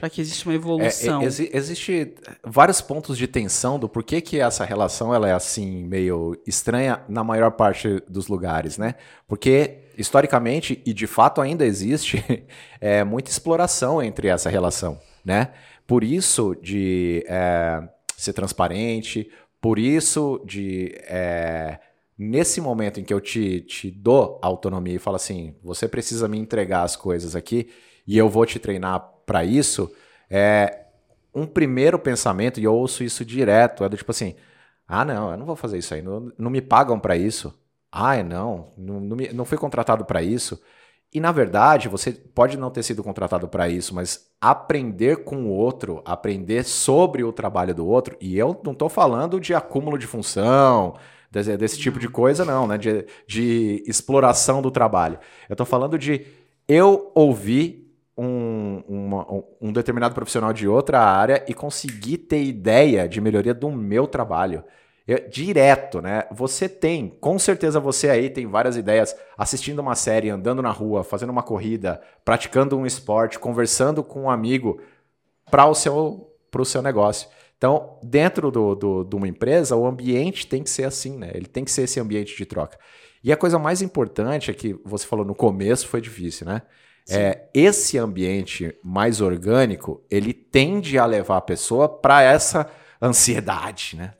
Para que exista uma evolução. É, é, existe vários pontos de tensão do porquê que essa relação ela é assim meio estranha na maior parte dos lugares, né? Porque historicamente e de fato ainda existe [laughs] é, muita exploração entre essa relação, né? Por isso de é, ser transparente, por isso de é, nesse momento em que eu te, te dou autonomia e falo assim, você precisa me entregar as coisas aqui e eu vou te treinar para isso, é um primeiro pensamento, e eu ouço isso direto, é do tipo assim: ah, não, eu não vou fazer isso aí, não, não me pagam para isso. Ah, não, não, não, me, não fui contratado para isso. E na verdade, você pode não ter sido contratado para isso, mas aprender com o outro, aprender sobre o trabalho do outro, e eu não estou falando de acúmulo de função, desse, desse tipo de coisa, não, né? De, de exploração do trabalho. Eu estou falando de eu ouvir um, uma, um determinado profissional de outra área e conseguir ter ideia de melhoria do meu trabalho. Eu, direto, né? Você tem, com certeza você aí tem várias ideias assistindo uma série, andando na rua, fazendo uma corrida, praticando um esporte, conversando com um amigo para o seu, o seu negócio. Então, dentro do, do, de uma empresa, o ambiente tem que ser assim, né? Ele tem que ser esse ambiente de troca. E a coisa mais importante é que você falou no começo foi difícil, né? É, esse ambiente mais orgânico, ele tende a levar a pessoa para essa ansiedade, né?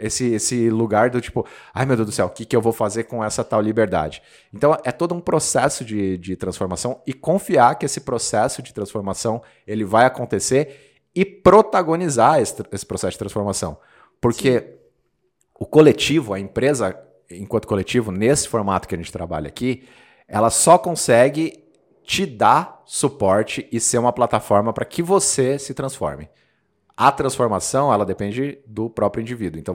Esse, esse lugar do tipo, ai meu Deus do céu, o que, que eu vou fazer com essa tal liberdade? Então é todo um processo de, de transformação e confiar que esse processo de transformação ele vai acontecer e protagonizar esse, esse processo de transformação. Porque Sim. o coletivo, a empresa, enquanto coletivo, nesse formato que a gente trabalha aqui, ela só consegue te dar suporte e ser uma plataforma para que você se transforme. A transformação, ela depende do próprio indivíduo. Então,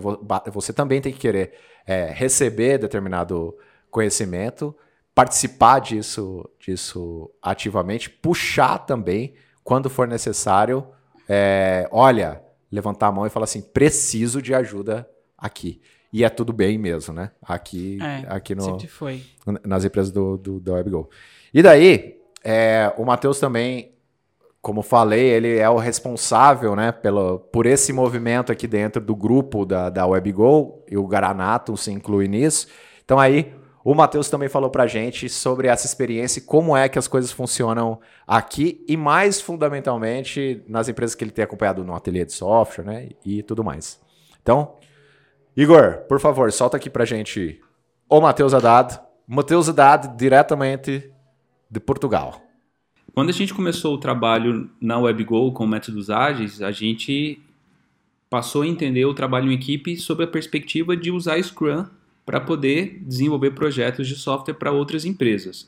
você também tem que querer é, receber determinado conhecimento, participar disso, disso ativamente, puxar também, quando for necessário, é, olha, levantar a mão e falar assim, preciso de ajuda aqui. E é tudo bem mesmo, né? Aqui, é, aqui no, nas empresas do, do, do WebGo. E daí, é, o Matheus também, como falei, ele é o responsável né, pelo, por esse movimento aqui dentro do grupo da, da WebGo, e o Garanato se inclui nisso. Então aí, o Matheus também falou para gente sobre essa experiência e como é que as coisas funcionam aqui e mais fundamentalmente nas empresas que ele tem acompanhado no ateliê de software, né, e tudo mais. Então, Igor, por favor, solta aqui para gente o Matheus Haddad. Matheus Haddad, diretamente de Portugal. Quando a gente começou o trabalho na WebGo com métodos ágeis, a gente passou a entender o trabalho em equipe sob a perspectiva de usar Scrum para poder desenvolver projetos de software para outras empresas.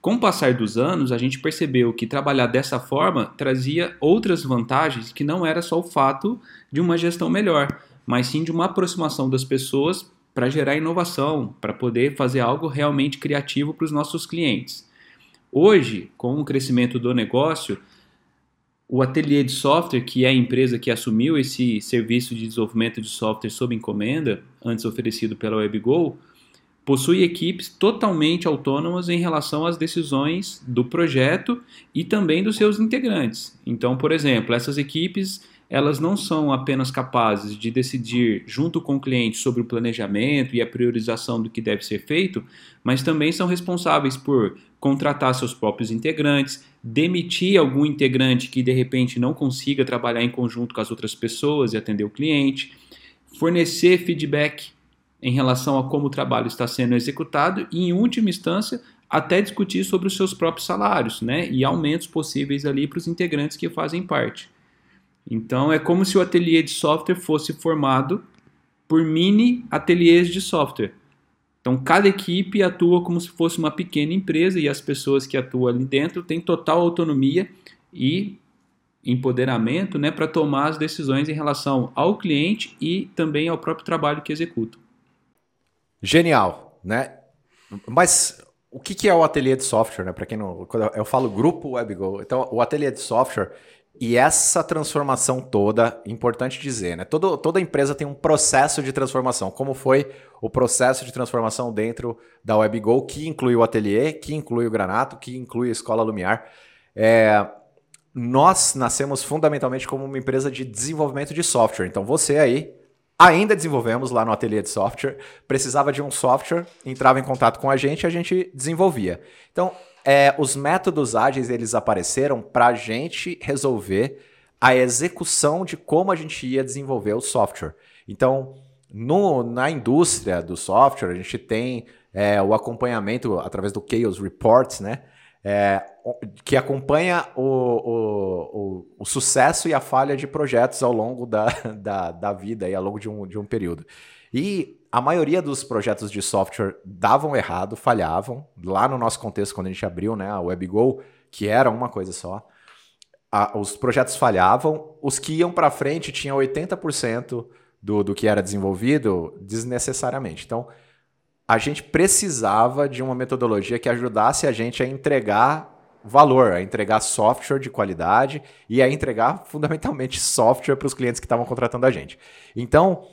Com o passar dos anos, a gente percebeu que trabalhar dessa forma trazia outras vantagens que não era só o fato de uma gestão melhor, mas sim de uma aproximação das pessoas para gerar inovação, para poder fazer algo realmente criativo para os nossos clientes. Hoje, com o crescimento do negócio, o ateliê de software, que é a empresa que assumiu esse serviço de desenvolvimento de software sob encomenda, antes oferecido pela WebGo, possui equipes totalmente autônomas em relação às decisões do projeto e também dos seus integrantes. Então, por exemplo, essas equipes elas não são apenas capazes de decidir junto com o cliente sobre o planejamento e a priorização do que deve ser feito, mas também são responsáveis por contratar seus próprios integrantes, demitir algum integrante que de repente não consiga trabalhar em conjunto com as outras pessoas e atender o cliente, fornecer feedback em relação a como o trabalho está sendo executado e, em última instância, até discutir sobre os seus próprios salários né, e aumentos possíveis ali para os integrantes que fazem parte. Então é como se o ateliê de software fosse formado por mini ateliês de software. Então cada equipe atua como se fosse uma pequena empresa e as pessoas que atuam ali dentro têm total autonomia e empoderamento né, para tomar as decisões em relação ao cliente e também ao próprio trabalho que executam. Genial, né? Mas o que é o ateliê de software, né? Para quem não, quando eu falo grupo WebGo, então o ateliê de software e essa transformação toda, importante dizer, né? Todo, toda empresa tem um processo de transformação, como foi o processo de transformação dentro da WebGo, que inclui o ateliê, que inclui o Granato, que inclui a Escola Lumiar. É, nós nascemos fundamentalmente como uma empresa de desenvolvimento de software. Então você aí ainda desenvolvemos lá no ateliê de software, precisava de um software, entrava em contato com a gente e a gente desenvolvia. Então é, os métodos ágeis eles apareceram para a gente resolver a execução de como a gente ia desenvolver o software. Então, no, na indústria do software, a gente tem é, o acompanhamento através do Chaos Reports, né? É, que acompanha o, o, o, o, sucesso e a falha de projetos ao longo da, [laughs] da, da vida e ao longo de um, de um período. E a maioria dos projetos de software davam errado, falhavam. Lá no nosso contexto, quando a gente abriu né, a WebGo, que era uma coisa só, a, os projetos falhavam. Os que iam para frente tinham 80% do, do que era desenvolvido desnecessariamente. Então, a gente precisava de uma metodologia que ajudasse a gente a entregar valor, a entregar software de qualidade e a entregar fundamentalmente software para os clientes que estavam contratando a gente. Então,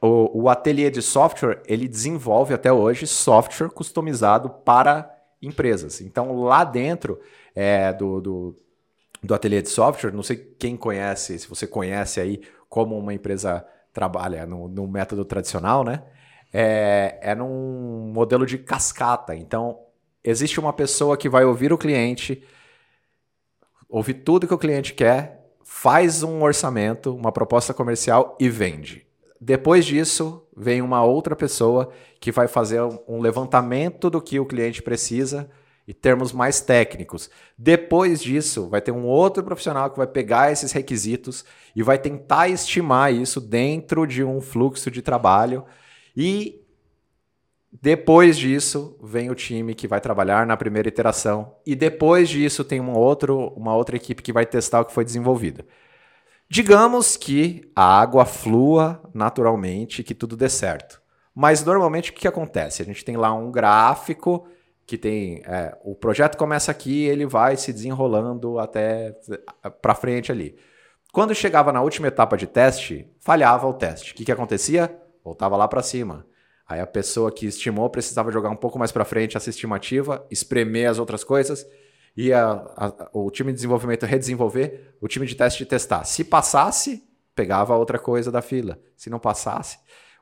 o, o ateliê de software ele desenvolve até hoje software customizado para empresas. Então lá dentro é, do, do, do ateliê de software, não sei quem conhece, se você conhece aí como uma empresa trabalha no, no método tradicional, né? É, é num modelo de cascata. Então existe uma pessoa que vai ouvir o cliente, ouvir tudo que o cliente quer, faz um orçamento, uma proposta comercial e vende. Depois disso, vem uma outra pessoa que vai fazer um levantamento do que o cliente precisa e termos mais técnicos. Depois disso, vai ter um outro profissional que vai pegar esses requisitos e vai tentar estimar isso dentro de um fluxo de trabalho e depois disso, vem o time que vai trabalhar na primeira iteração. E depois disso, tem um outro, uma outra equipe que vai testar o que foi desenvolvido. Digamos que a água flua naturalmente, que tudo dê certo. Mas normalmente o que, acontece? A gente tem lá um gráfico que tem. É, o projeto começa aqui, ele vai se desenrolando até para frente ali. Quando chegava na última etapa de teste, falhava o teste. O que, que acontecia? Voltava lá para cima. Aí a pessoa que estimou precisava jogar um pouco mais para frente essa estimativa, espremer as outras coisas e a, a, o time de desenvolvimento redesenvolver, o time de teste testar. Se passasse, pegava outra coisa da fila. Se não passasse,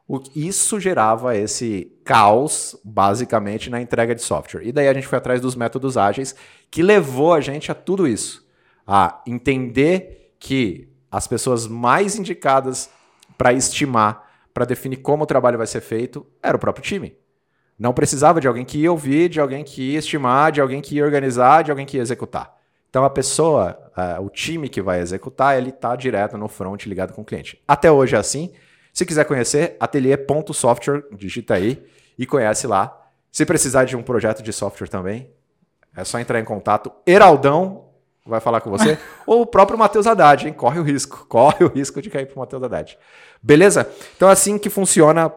o, isso gerava esse caos, basicamente, na entrega de software. E daí a gente foi atrás dos métodos ágeis, que levou a gente a tudo isso. A entender que as pessoas mais indicadas para estimar para definir como o trabalho vai ser feito era o próprio time. Não precisava de alguém que ia ouvir, de alguém que ia estimar, de alguém que ia organizar, de alguém que ia executar. Então a pessoa, uh, o time que vai executar, ele está direto no front ligado com o cliente. Até hoje é assim. Se quiser conhecer, ateliê.software, digita aí e conhece lá. Se precisar de um projeto de software também, é só entrar em contato. Heraldão vai falar com você, [laughs] ou o próprio Matheus Haddad, hein? Corre o risco, corre o risco de cair para o Matheus Haddad. Beleza? Então, assim que funciona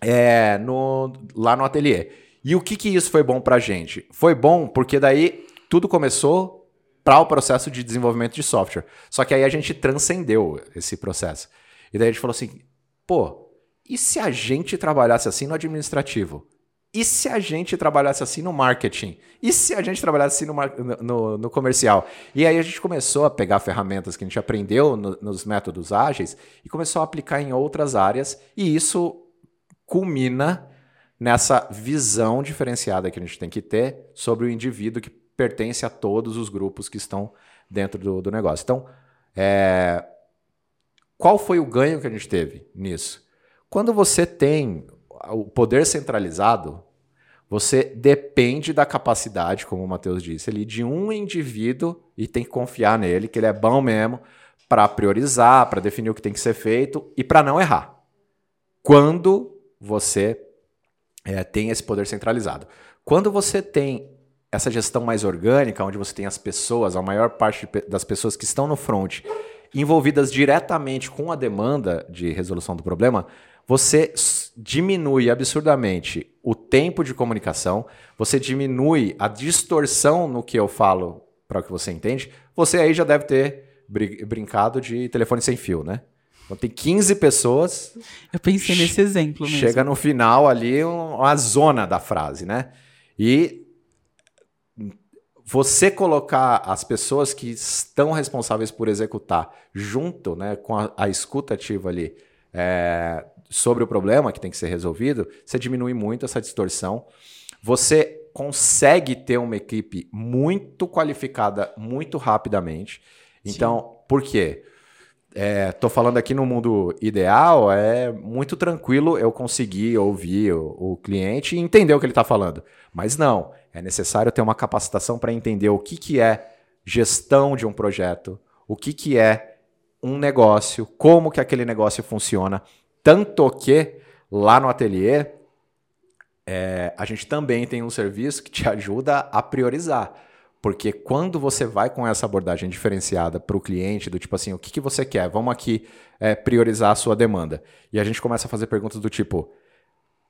é, no, lá no ateliê. E o que, que isso foi bom para a gente? Foi bom porque daí tudo começou para o processo de desenvolvimento de software. Só que aí a gente transcendeu esse processo. E daí a gente falou assim, pô, e se a gente trabalhasse assim no administrativo? E se a gente trabalhasse assim no marketing? E se a gente trabalhasse assim no, no, no comercial? E aí a gente começou a pegar ferramentas que a gente aprendeu no, nos métodos ágeis e começou a aplicar em outras áreas, e isso culmina nessa visão diferenciada que a gente tem que ter sobre o indivíduo que pertence a todos os grupos que estão dentro do, do negócio. Então, é, qual foi o ganho que a gente teve nisso? Quando você tem o poder centralizado, você depende da capacidade, como o Matheus disse ali, de um indivíduo e tem que confiar nele, que ele é bom mesmo para priorizar, para definir o que tem que ser feito e para não errar. Quando você é, tem esse poder centralizado. Quando você tem essa gestão mais orgânica, onde você tem as pessoas, a maior parte das pessoas que estão no front envolvidas diretamente com a demanda de resolução do problema, você diminui absurdamente o tempo de comunicação, você diminui a distorção no que eu falo para o que você entende, você aí já deve ter brincado de telefone sem fio, né? Então tem 15 pessoas. Eu pensei nesse exemplo mesmo. Chega no final ali uma zona da frase, né? E você colocar as pessoas que estão responsáveis por executar junto, né, com a, a escuta ativa ali, é, sobre o problema que tem que ser resolvido, você diminui muito essa distorção. Você consegue ter uma equipe muito qualificada muito rapidamente. Então, Sim. por quê? É, falando aqui no mundo ideal, é muito tranquilo eu conseguir ouvir o, o cliente e entender o que ele está falando. Mas não, é necessário ter uma capacitação para entender o que, que é gestão de um projeto, o que, que é um negócio, como que aquele negócio funciona, tanto que lá no ateliê é, a gente também tem um serviço que te [laughs] ajuda a priorizar. Porque quando você vai com essa abordagem diferenciada para o cliente, do tipo assim, o que, que você quer? Vamos aqui é, priorizar a sua demanda. E a gente começa a fazer perguntas do tipo: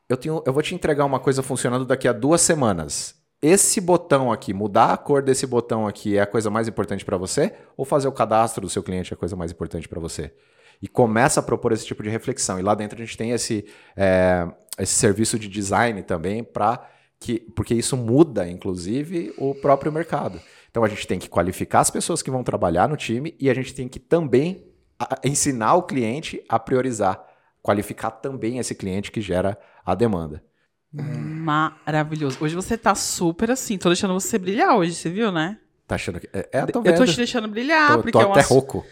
eu, tenho, eu vou te entregar uma coisa funcionando daqui a duas semanas. Esse botão aqui, mudar a cor desse botão aqui é a coisa mais importante para você? Ou fazer o cadastro do seu cliente é a coisa mais importante para você? e começa a propor esse tipo de reflexão. E lá dentro a gente tem esse, é, esse serviço de design também para que porque isso muda, inclusive, o próprio mercado. Então a gente tem que qualificar as pessoas que vão trabalhar no time e a gente tem que também ensinar o cliente a priorizar, qualificar também esse cliente que gera a demanda. Maravilhoso. Hoje você tá super assim, tô deixando você brilhar hoje, você viu, né? Tá achando que. É, é tô eu tô te deixando brilhar, tô, porque tô é até rouco.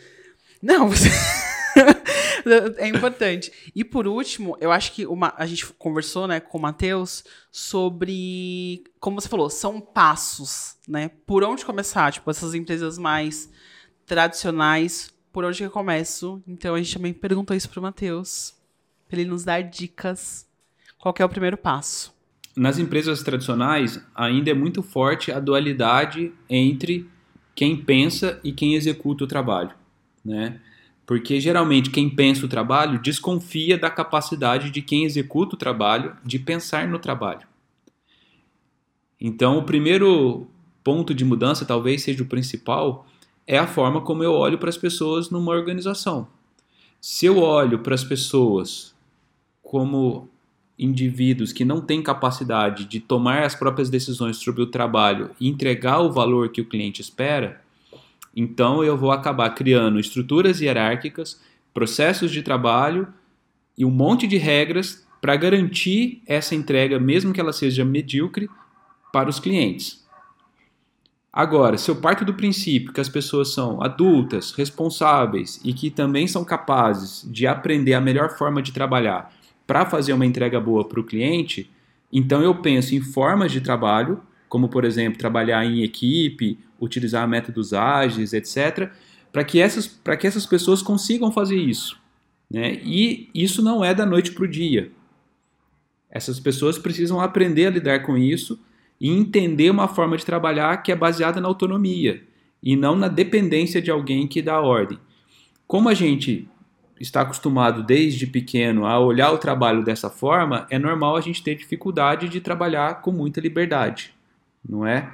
Não, você. [laughs] [laughs] é importante. E por último, eu acho que uma, a gente conversou né, com o Matheus sobre, como você falou, são passos, né? Por onde começar? Tipo, essas empresas mais tradicionais, por onde eu começo? Então a gente também perguntou isso pro Matheus, para ele nos dar dicas. Qual é o primeiro passo? Nas empresas tradicionais, ainda é muito forte a dualidade entre quem pensa e quem executa o trabalho, né? Porque geralmente quem pensa o trabalho desconfia da capacidade de quem executa o trabalho de pensar no trabalho. Então, o primeiro ponto de mudança, talvez seja o principal, é a forma como eu olho para as pessoas numa organização. Se eu olho para as pessoas como indivíduos que não têm capacidade de tomar as próprias decisões sobre o trabalho e entregar o valor que o cliente espera, então eu vou acabar criando estruturas hierárquicas, processos de trabalho e um monte de regras para garantir essa entrega, mesmo que ela seja medíocre, para os clientes. Agora, se eu parto do princípio que as pessoas são adultas, responsáveis e que também são capazes de aprender a melhor forma de trabalhar para fazer uma entrega boa para o cliente, então eu penso em formas de trabalho, como por exemplo trabalhar em equipe utilizar métodos ágeis, etc., para que, essas, que essas pessoas consigam fazer isso. Né? E isso não é da noite para o dia. Essas pessoas precisam aprender a lidar com isso e entender uma forma de trabalhar que é baseada na autonomia e não na dependência de alguém que dá ordem. Como a gente está acostumado desde pequeno a olhar o trabalho dessa forma, é normal a gente ter dificuldade de trabalhar com muita liberdade, não é?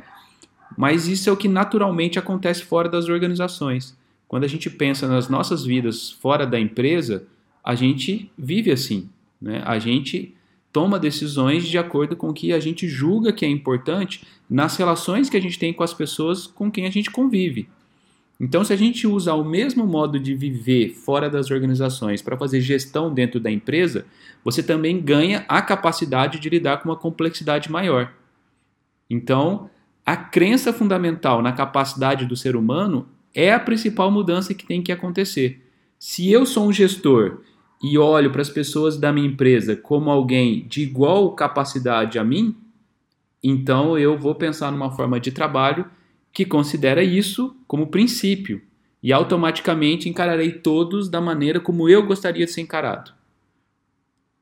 Mas isso é o que naturalmente acontece fora das organizações. Quando a gente pensa nas nossas vidas fora da empresa, a gente vive assim. Né? A gente toma decisões de acordo com o que a gente julga que é importante nas relações que a gente tem com as pessoas com quem a gente convive. Então, se a gente usa o mesmo modo de viver fora das organizações para fazer gestão dentro da empresa, você também ganha a capacidade de lidar com uma complexidade maior. Então, a crença fundamental na capacidade do ser humano é a principal mudança que tem que acontecer. Se eu sou um gestor e olho para as pessoas da minha empresa como alguém de igual capacidade a mim, então eu vou pensar numa forma de trabalho que considera isso como princípio e automaticamente encararei todos da maneira como eu gostaria de ser encarado.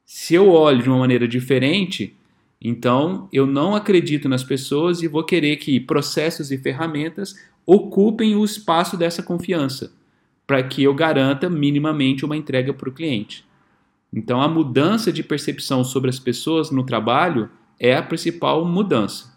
Se eu olho de uma maneira diferente, então, eu não acredito nas pessoas e vou querer que processos e ferramentas ocupem o espaço dessa confiança, para que eu garanta minimamente uma entrega para o cliente. Então, a mudança de percepção sobre as pessoas no trabalho é a principal mudança.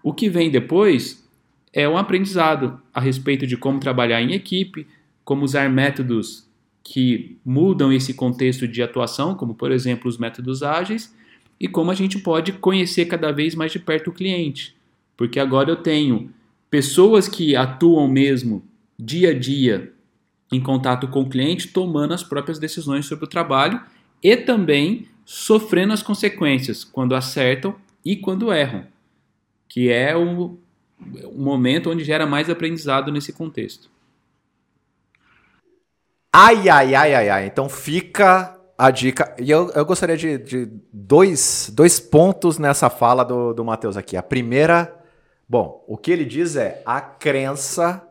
O que vem depois é um aprendizado a respeito de como trabalhar em equipe, como usar métodos que mudam esse contexto de atuação, como por exemplo os métodos ágeis, e como a gente pode conhecer cada vez mais de perto o cliente. Porque agora eu tenho pessoas que atuam mesmo dia a dia em contato com o cliente, tomando as próprias decisões sobre o trabalho e também sofrendo as consequências quando acertam e quando erram, que é o, o momento onde gera mais aprendizado nesse contexto. Ai, ai, ai, ai, ai. Então fica a dica. E eu, eu gostaria de, de dois, dois pontos nessa fala do, do Matheus aqui. A primeira, bom, o que ele diz é a crença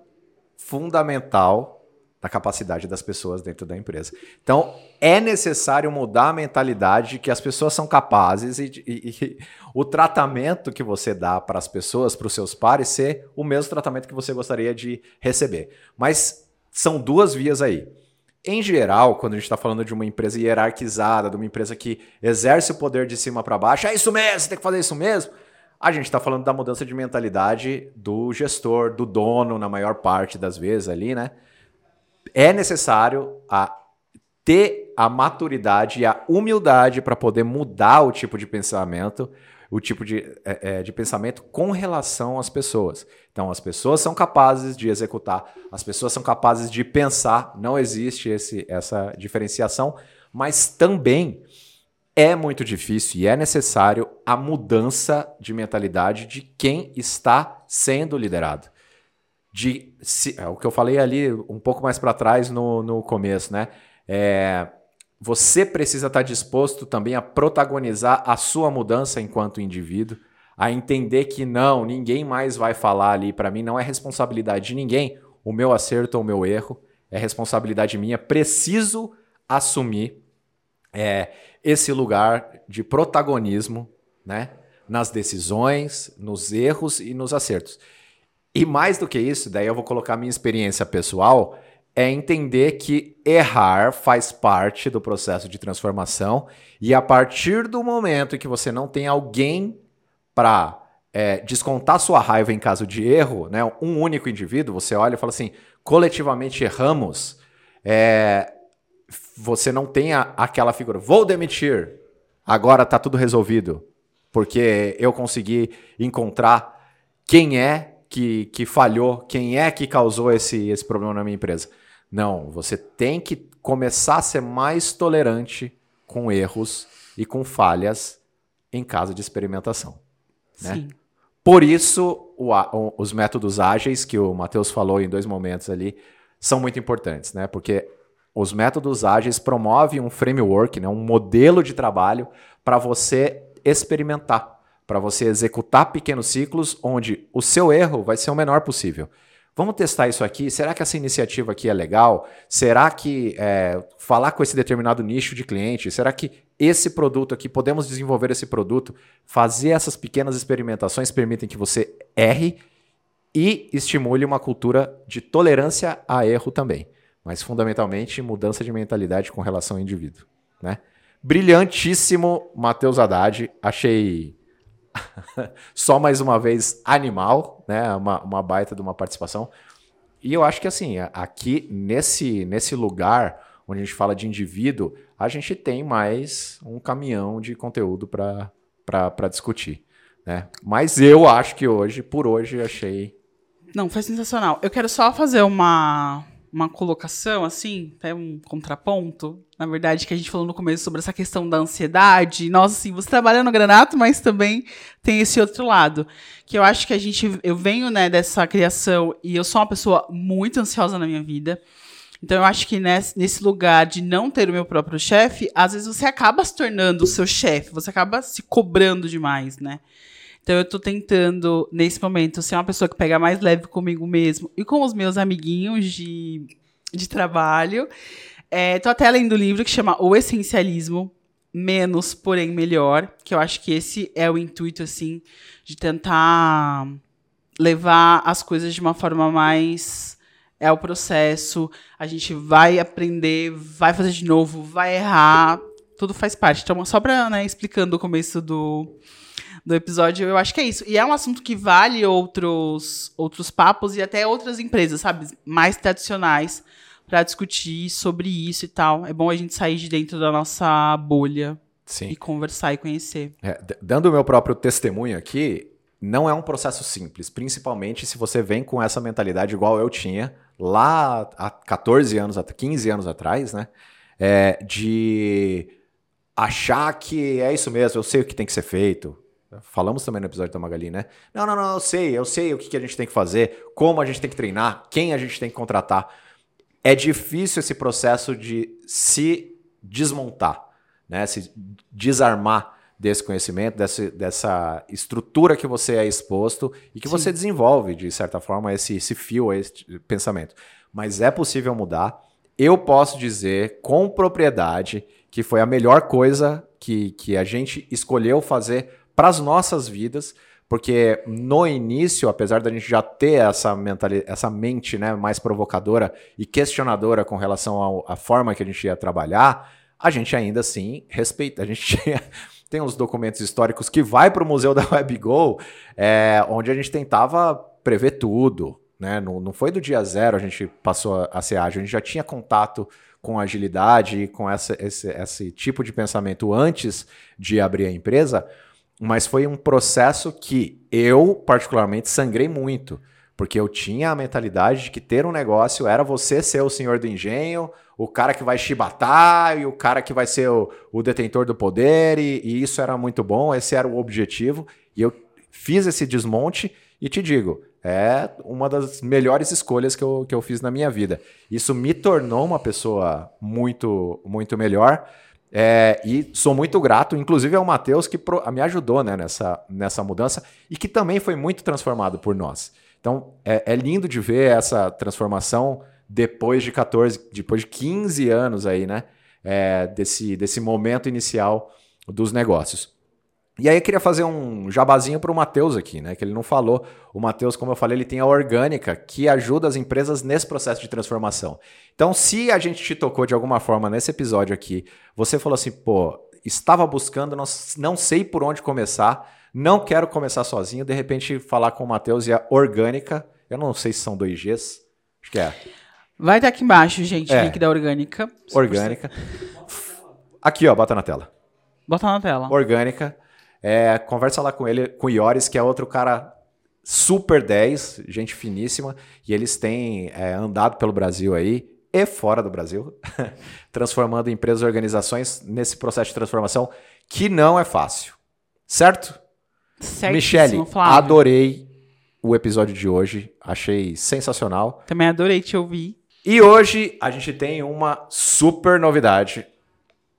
fundamental da capacidade das pessoas dentro da empresa. Então, é necessário mudar a mentalidade de que as pessoas são capazes e, e, e o tratamento que você dá para as pessoas, para os seus pares, ser o mesmo tratamento que você gostaria de receber. Mas são duas vias aí. Em geral, quando a gente está falando de uma empresa hierarquizada, de uma empresa que exerce o poder de cima para baixo, é isso mesmo, você tem que fazer isso mesmo. A gente está falando da mudança de mentalidade do gestor, do dono, na maior parte das vezes ali, né? É necessário a ter a maturidade e a humildade para poder mudar o tipo de pensamento o tipo de, é, é, de pensamento com relação às pessoas. Então, as pessoas são capazes de executar, as pessoas são capazes de pensar, não existe esse, essa diferenciação, mas também é muito difícil e é necessário a mudança de mentalidade de quem está sendo liderado. De, se, é o que eu falei ali um pouco mais para trás no, no começo, né? É, você precisa estar disposto também a protagonizar a sua mudança enquanto indivíduo, a entender que não, ninguém mais vai falar ali para mim, não é responsabilidade de ninguém, o meu acerto ou o meu erro, é responsabilidade minha, preciso assumir é, esse lugar de protagonismo, né? Nas decisões, nos erros e nos acertos. E mais do que isso, daí eu vou colocar minha experiência pessoal, é entender que errar faz parte do processo de transformação e a partir do momento que você não tem alguém para é, descontar sua raiva em caso de erro, né, um único indivíduo, você olha e fala assim, coletivamente erramos, é, você não tem a, aquela figura, vou demitir, agora está tudo resolvido, porque eu consegui encontrar quem é que, que falhou, quem é que causou esse, esse problema na minha empresa. Não, você tem que começar a ser mais tolerante com erros e com falhas em caso de experimentação. Né? Sim. Por isso, o, o, os métodos ágeis que o Matheus falou em dois momentos ali são muito importantes, né? Porque os métodos ágeis promovem um framework, né, um modelo de trabalho para você experimentar, para você executar pequenos ciclos onde o seu erro vai ser o menor possível. Vamos testar isso aqui? Será que essa iniciativa aqui é legal? Será que é, falar com esse determinado nicho de cliente? Será que esse produto aqui, podemos desenvolver esse produto? Fazer essas pequenas experimentações permitem que você erre e estimule uma cultura de tolerância a erro também mas fundamentalmente mudança de mentalidade com relação ao indivíduo. Né? Brilhantíssimo, Matheus Haddad. Achei [laughs] só mais uma vez animal, né? Uma, uma baita de uma participação. E eu acho que assim, aqui nesse, nesse lugar onde a gente fala de indivíduo, a gente tem mais um caminhão de conteúdo para discutir. Né? Mas eu acho que hoje, por hoje, achei. Não, foi sensacional. Eu quero só fazer uma, uma colocação, assim, até um contraponto, na verdade, que a gente falou no começo sobre essa questão da ansiedade. Nossa, assim, você trabalha no Granato, mas também tem esse outro lado. Que eu acho que a gente. Eu venho, né, dessa criação e eu sou uma pessoa muito ansiosa na minha vida. Então, eu acho que nesse, lugar de não ter o meu próprio chefe, às vezes você acaba se tornando o seu chefe, você acaba se cobrando demais, né? Então eu tô tentando, nesse momento, ser uma pessoa que pega mais leve comigo mesmo e com os meus amiguinhos de, de trabalho. É, tô até lendo um livro que chama O Essencialismo, Menos, porém melhor, que eu acho que esse é o intuito, assim, de tentar levar as coisas de uma forma mais é o processo, a gente vai aprender, vai fazer de novo, vai errar, tudo faz parte. Então, só para né, explicando o começo do, do episódio, eu acho que é isso. E é um assunto que vale outros, outros papos e até outras empresas, sabe? Mais tradicionais para discutir sobre isso e tal. É bom a gente sair de dentro da nossa bolha Sim. e conversar e conhecer. É, dando o meu próprio testemunho aqui, não é um processo simples, principalmente se você vem com essa mentalidade igual eu tinha lá há 14 anos, 15 anos atrás, né? É, de achar que é isso mesmo, eu sei o que tem que ser feito, Falamos também no episódio da Magali, né? Não, não, não, eu sei, eu sei o que, que a gente tem que fazer, como a gente tem que treinar, quem a gente tem que contratar. É difícil esse processo de se desmontar, né? Se desarmar desse conhecimento, dessa, dessa estrutura que você é exposto e que Sim. você desenvolve, de certa forma, esse, esse fio, esse pensamento. Mas é possível mudar. Eu posso dizer com propriedade que foi a melhor coisa que, que a gente escolheu fazer para as nossas vidas, porque no início, apesar da gente já ter essa, mentalidade, essa mente né, mais provocadora e questionadora com relação à forma que a gente ia trabalhar, a gente ainda assim respeita. A gente [laughs] tem uns documentos históricos que vai para o Museu da WebGo, é, onde a gente tentava prever tudo. Né? Não, não foi do dia zero a gente passou a, a ser ágil, a gente já tinha contato com agilidade, com essa, esse, esse tipo de pensamento antes de abrir a empresa, mas foi um processo que eu, particularmente, sangrei muito. Porque eu tinha a mentalidade de que ter um negócio era você ser o senhor do engenho, o cara que vai chibatar e o cara que vai ser o, o detentor do poder, e, e, isso era muito bom, esse era o objetivo. E eu fiz esse desmonte E te digo, é uma das melhores escolhas que eu, que eu fiz na minha vida. Isso me tornou uma pessoa muito, muito melhor. É, e sou muito grato, inclusive ao Matheus, que pro, me ajudou né, nessa, nessa mudança e que também foi muito transformado por nós. Então é, é, lindo de ver essa transformação depois de 14, depois de 15 anos aí, né? É, desse, desse momento inicial dos negócios. E aí eu queria fazer um jabazinho para o Matheus aqui, né? Que ele não falou. O Matheus, como eu falei, ele tem a orgânica que ajuda as empresas nesse processo de transformação. Então, se a gente te tocou de alguma forma nesse episódio aqui, você falou assim, pô, estava buscando, não, não sei por onde começar, não quero começar sozinho, de repente falar com o Matheus e a orgânica. Eu não sei se são dois Gs. Acho que é. Vai estar aqui embaixo, gente, é. link da orgânica. Orgânica. Aqui, ó, bota na tela. Bota na tela. Orgânica. É, conversa lá com ele, com o Ioris, que é outro cara super 10, gente finíssima, e eles têm é, andado pelo Brasil aí e fora do Brasil, [laughs] transformando empresas e organizações nesse processo de transformação que não é fácil. Certo? Certíssimo, Michele, Flávio. adorei o episódio de hoje, achei sensacional. Também adorei te ouvir. E hoje a gente tem uma super novidade.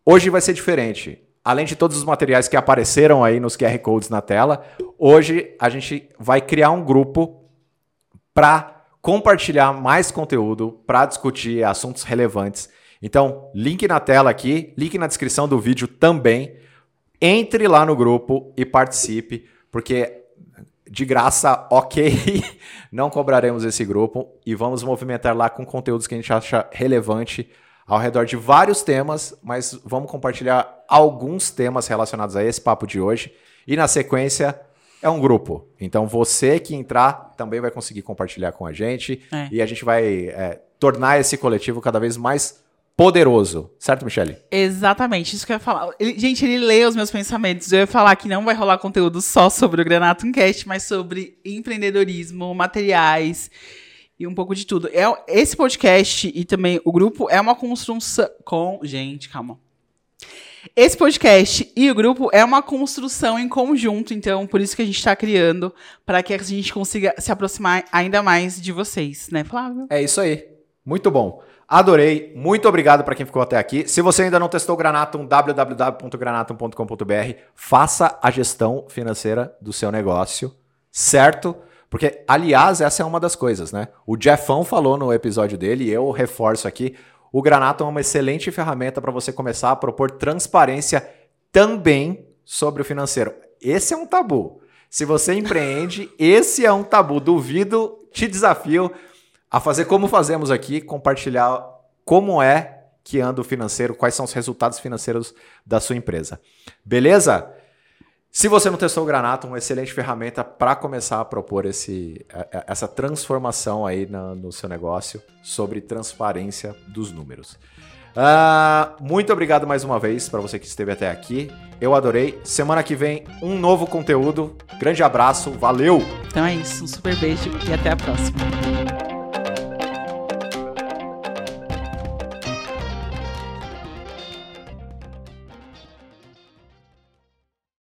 Hoje vai ser diferente além de todos os materiais que apareceram aí nos QR Codes na tela, hoje a gente vai criar um grupo para compartilhar mais conteúdo, para discutir assuntos relevantes. Então, link na tela aqui, link na descrição do vídeo também. Entre lá no grupo e participe, porque de graça, [laughs] ok, não cobraremos esse grupo e vamos movimentar lá com conteúdos que a gente acha relevante ao redor de vários temas, mas vamos compartilhar alguns temas relacionados a esse papo de hoje. E na sequência é um grupo. Então você que entrar também vai conseguir compartilhar com a gente é. e a gente vai é, tornar esse coletivo cada vez mais poderoso, certo, Michele? Exatamente, isso que eu ia falar. Ele, gente, ele lê os meus pensamentos. Eu ia falar que não vai rolar conteúdo só sobre o Granato Cast, mas sobre empreendedorismo, materiais e um pouco de tudo. É, esse podcast e também o grupo é uma construção. Com, gente, calma. Esse podcast e o grupo é uma construção em conjunto, então por isso que a gente está criando, para que a gente consiga se aproximar ainda mais de vocês, né, Flávio? É isso aí. Muito bom. Adorei. Muito obrigado para quem ficou até aqui. Se você ainda não testou o Granatum, www.granatum.com.br, faça a gestão financeira do seu negócio, certo? Porque, aliás, essa é uma das coisas, né? O Jeffão falou no episódio dele, e eu reforço aqui, o Granato é uma excelente ferramenta para você começar a propor transparência também sobre o financeiro. Esse é um tabu. Se você empreende, [laughs] esse é um tabu. Duvido, te desafio a fazer como fazemos aqui, compartilhar como é que anda o financeiro, quais são os resultados financeiros da sua empresa. Beleza? Se você não testou o Granata, uma excelente ferramenta para começar a propor esse, essa transformação aí no, no seu negócio sobre transparência dos números. Uh, muito obrigado mais uma vez para você que esteve até aqui. Eu adorei. Semana que vem, um novo conteúdo. Grande abraço, valeu! Então é isso, um super beijo e até a próxima.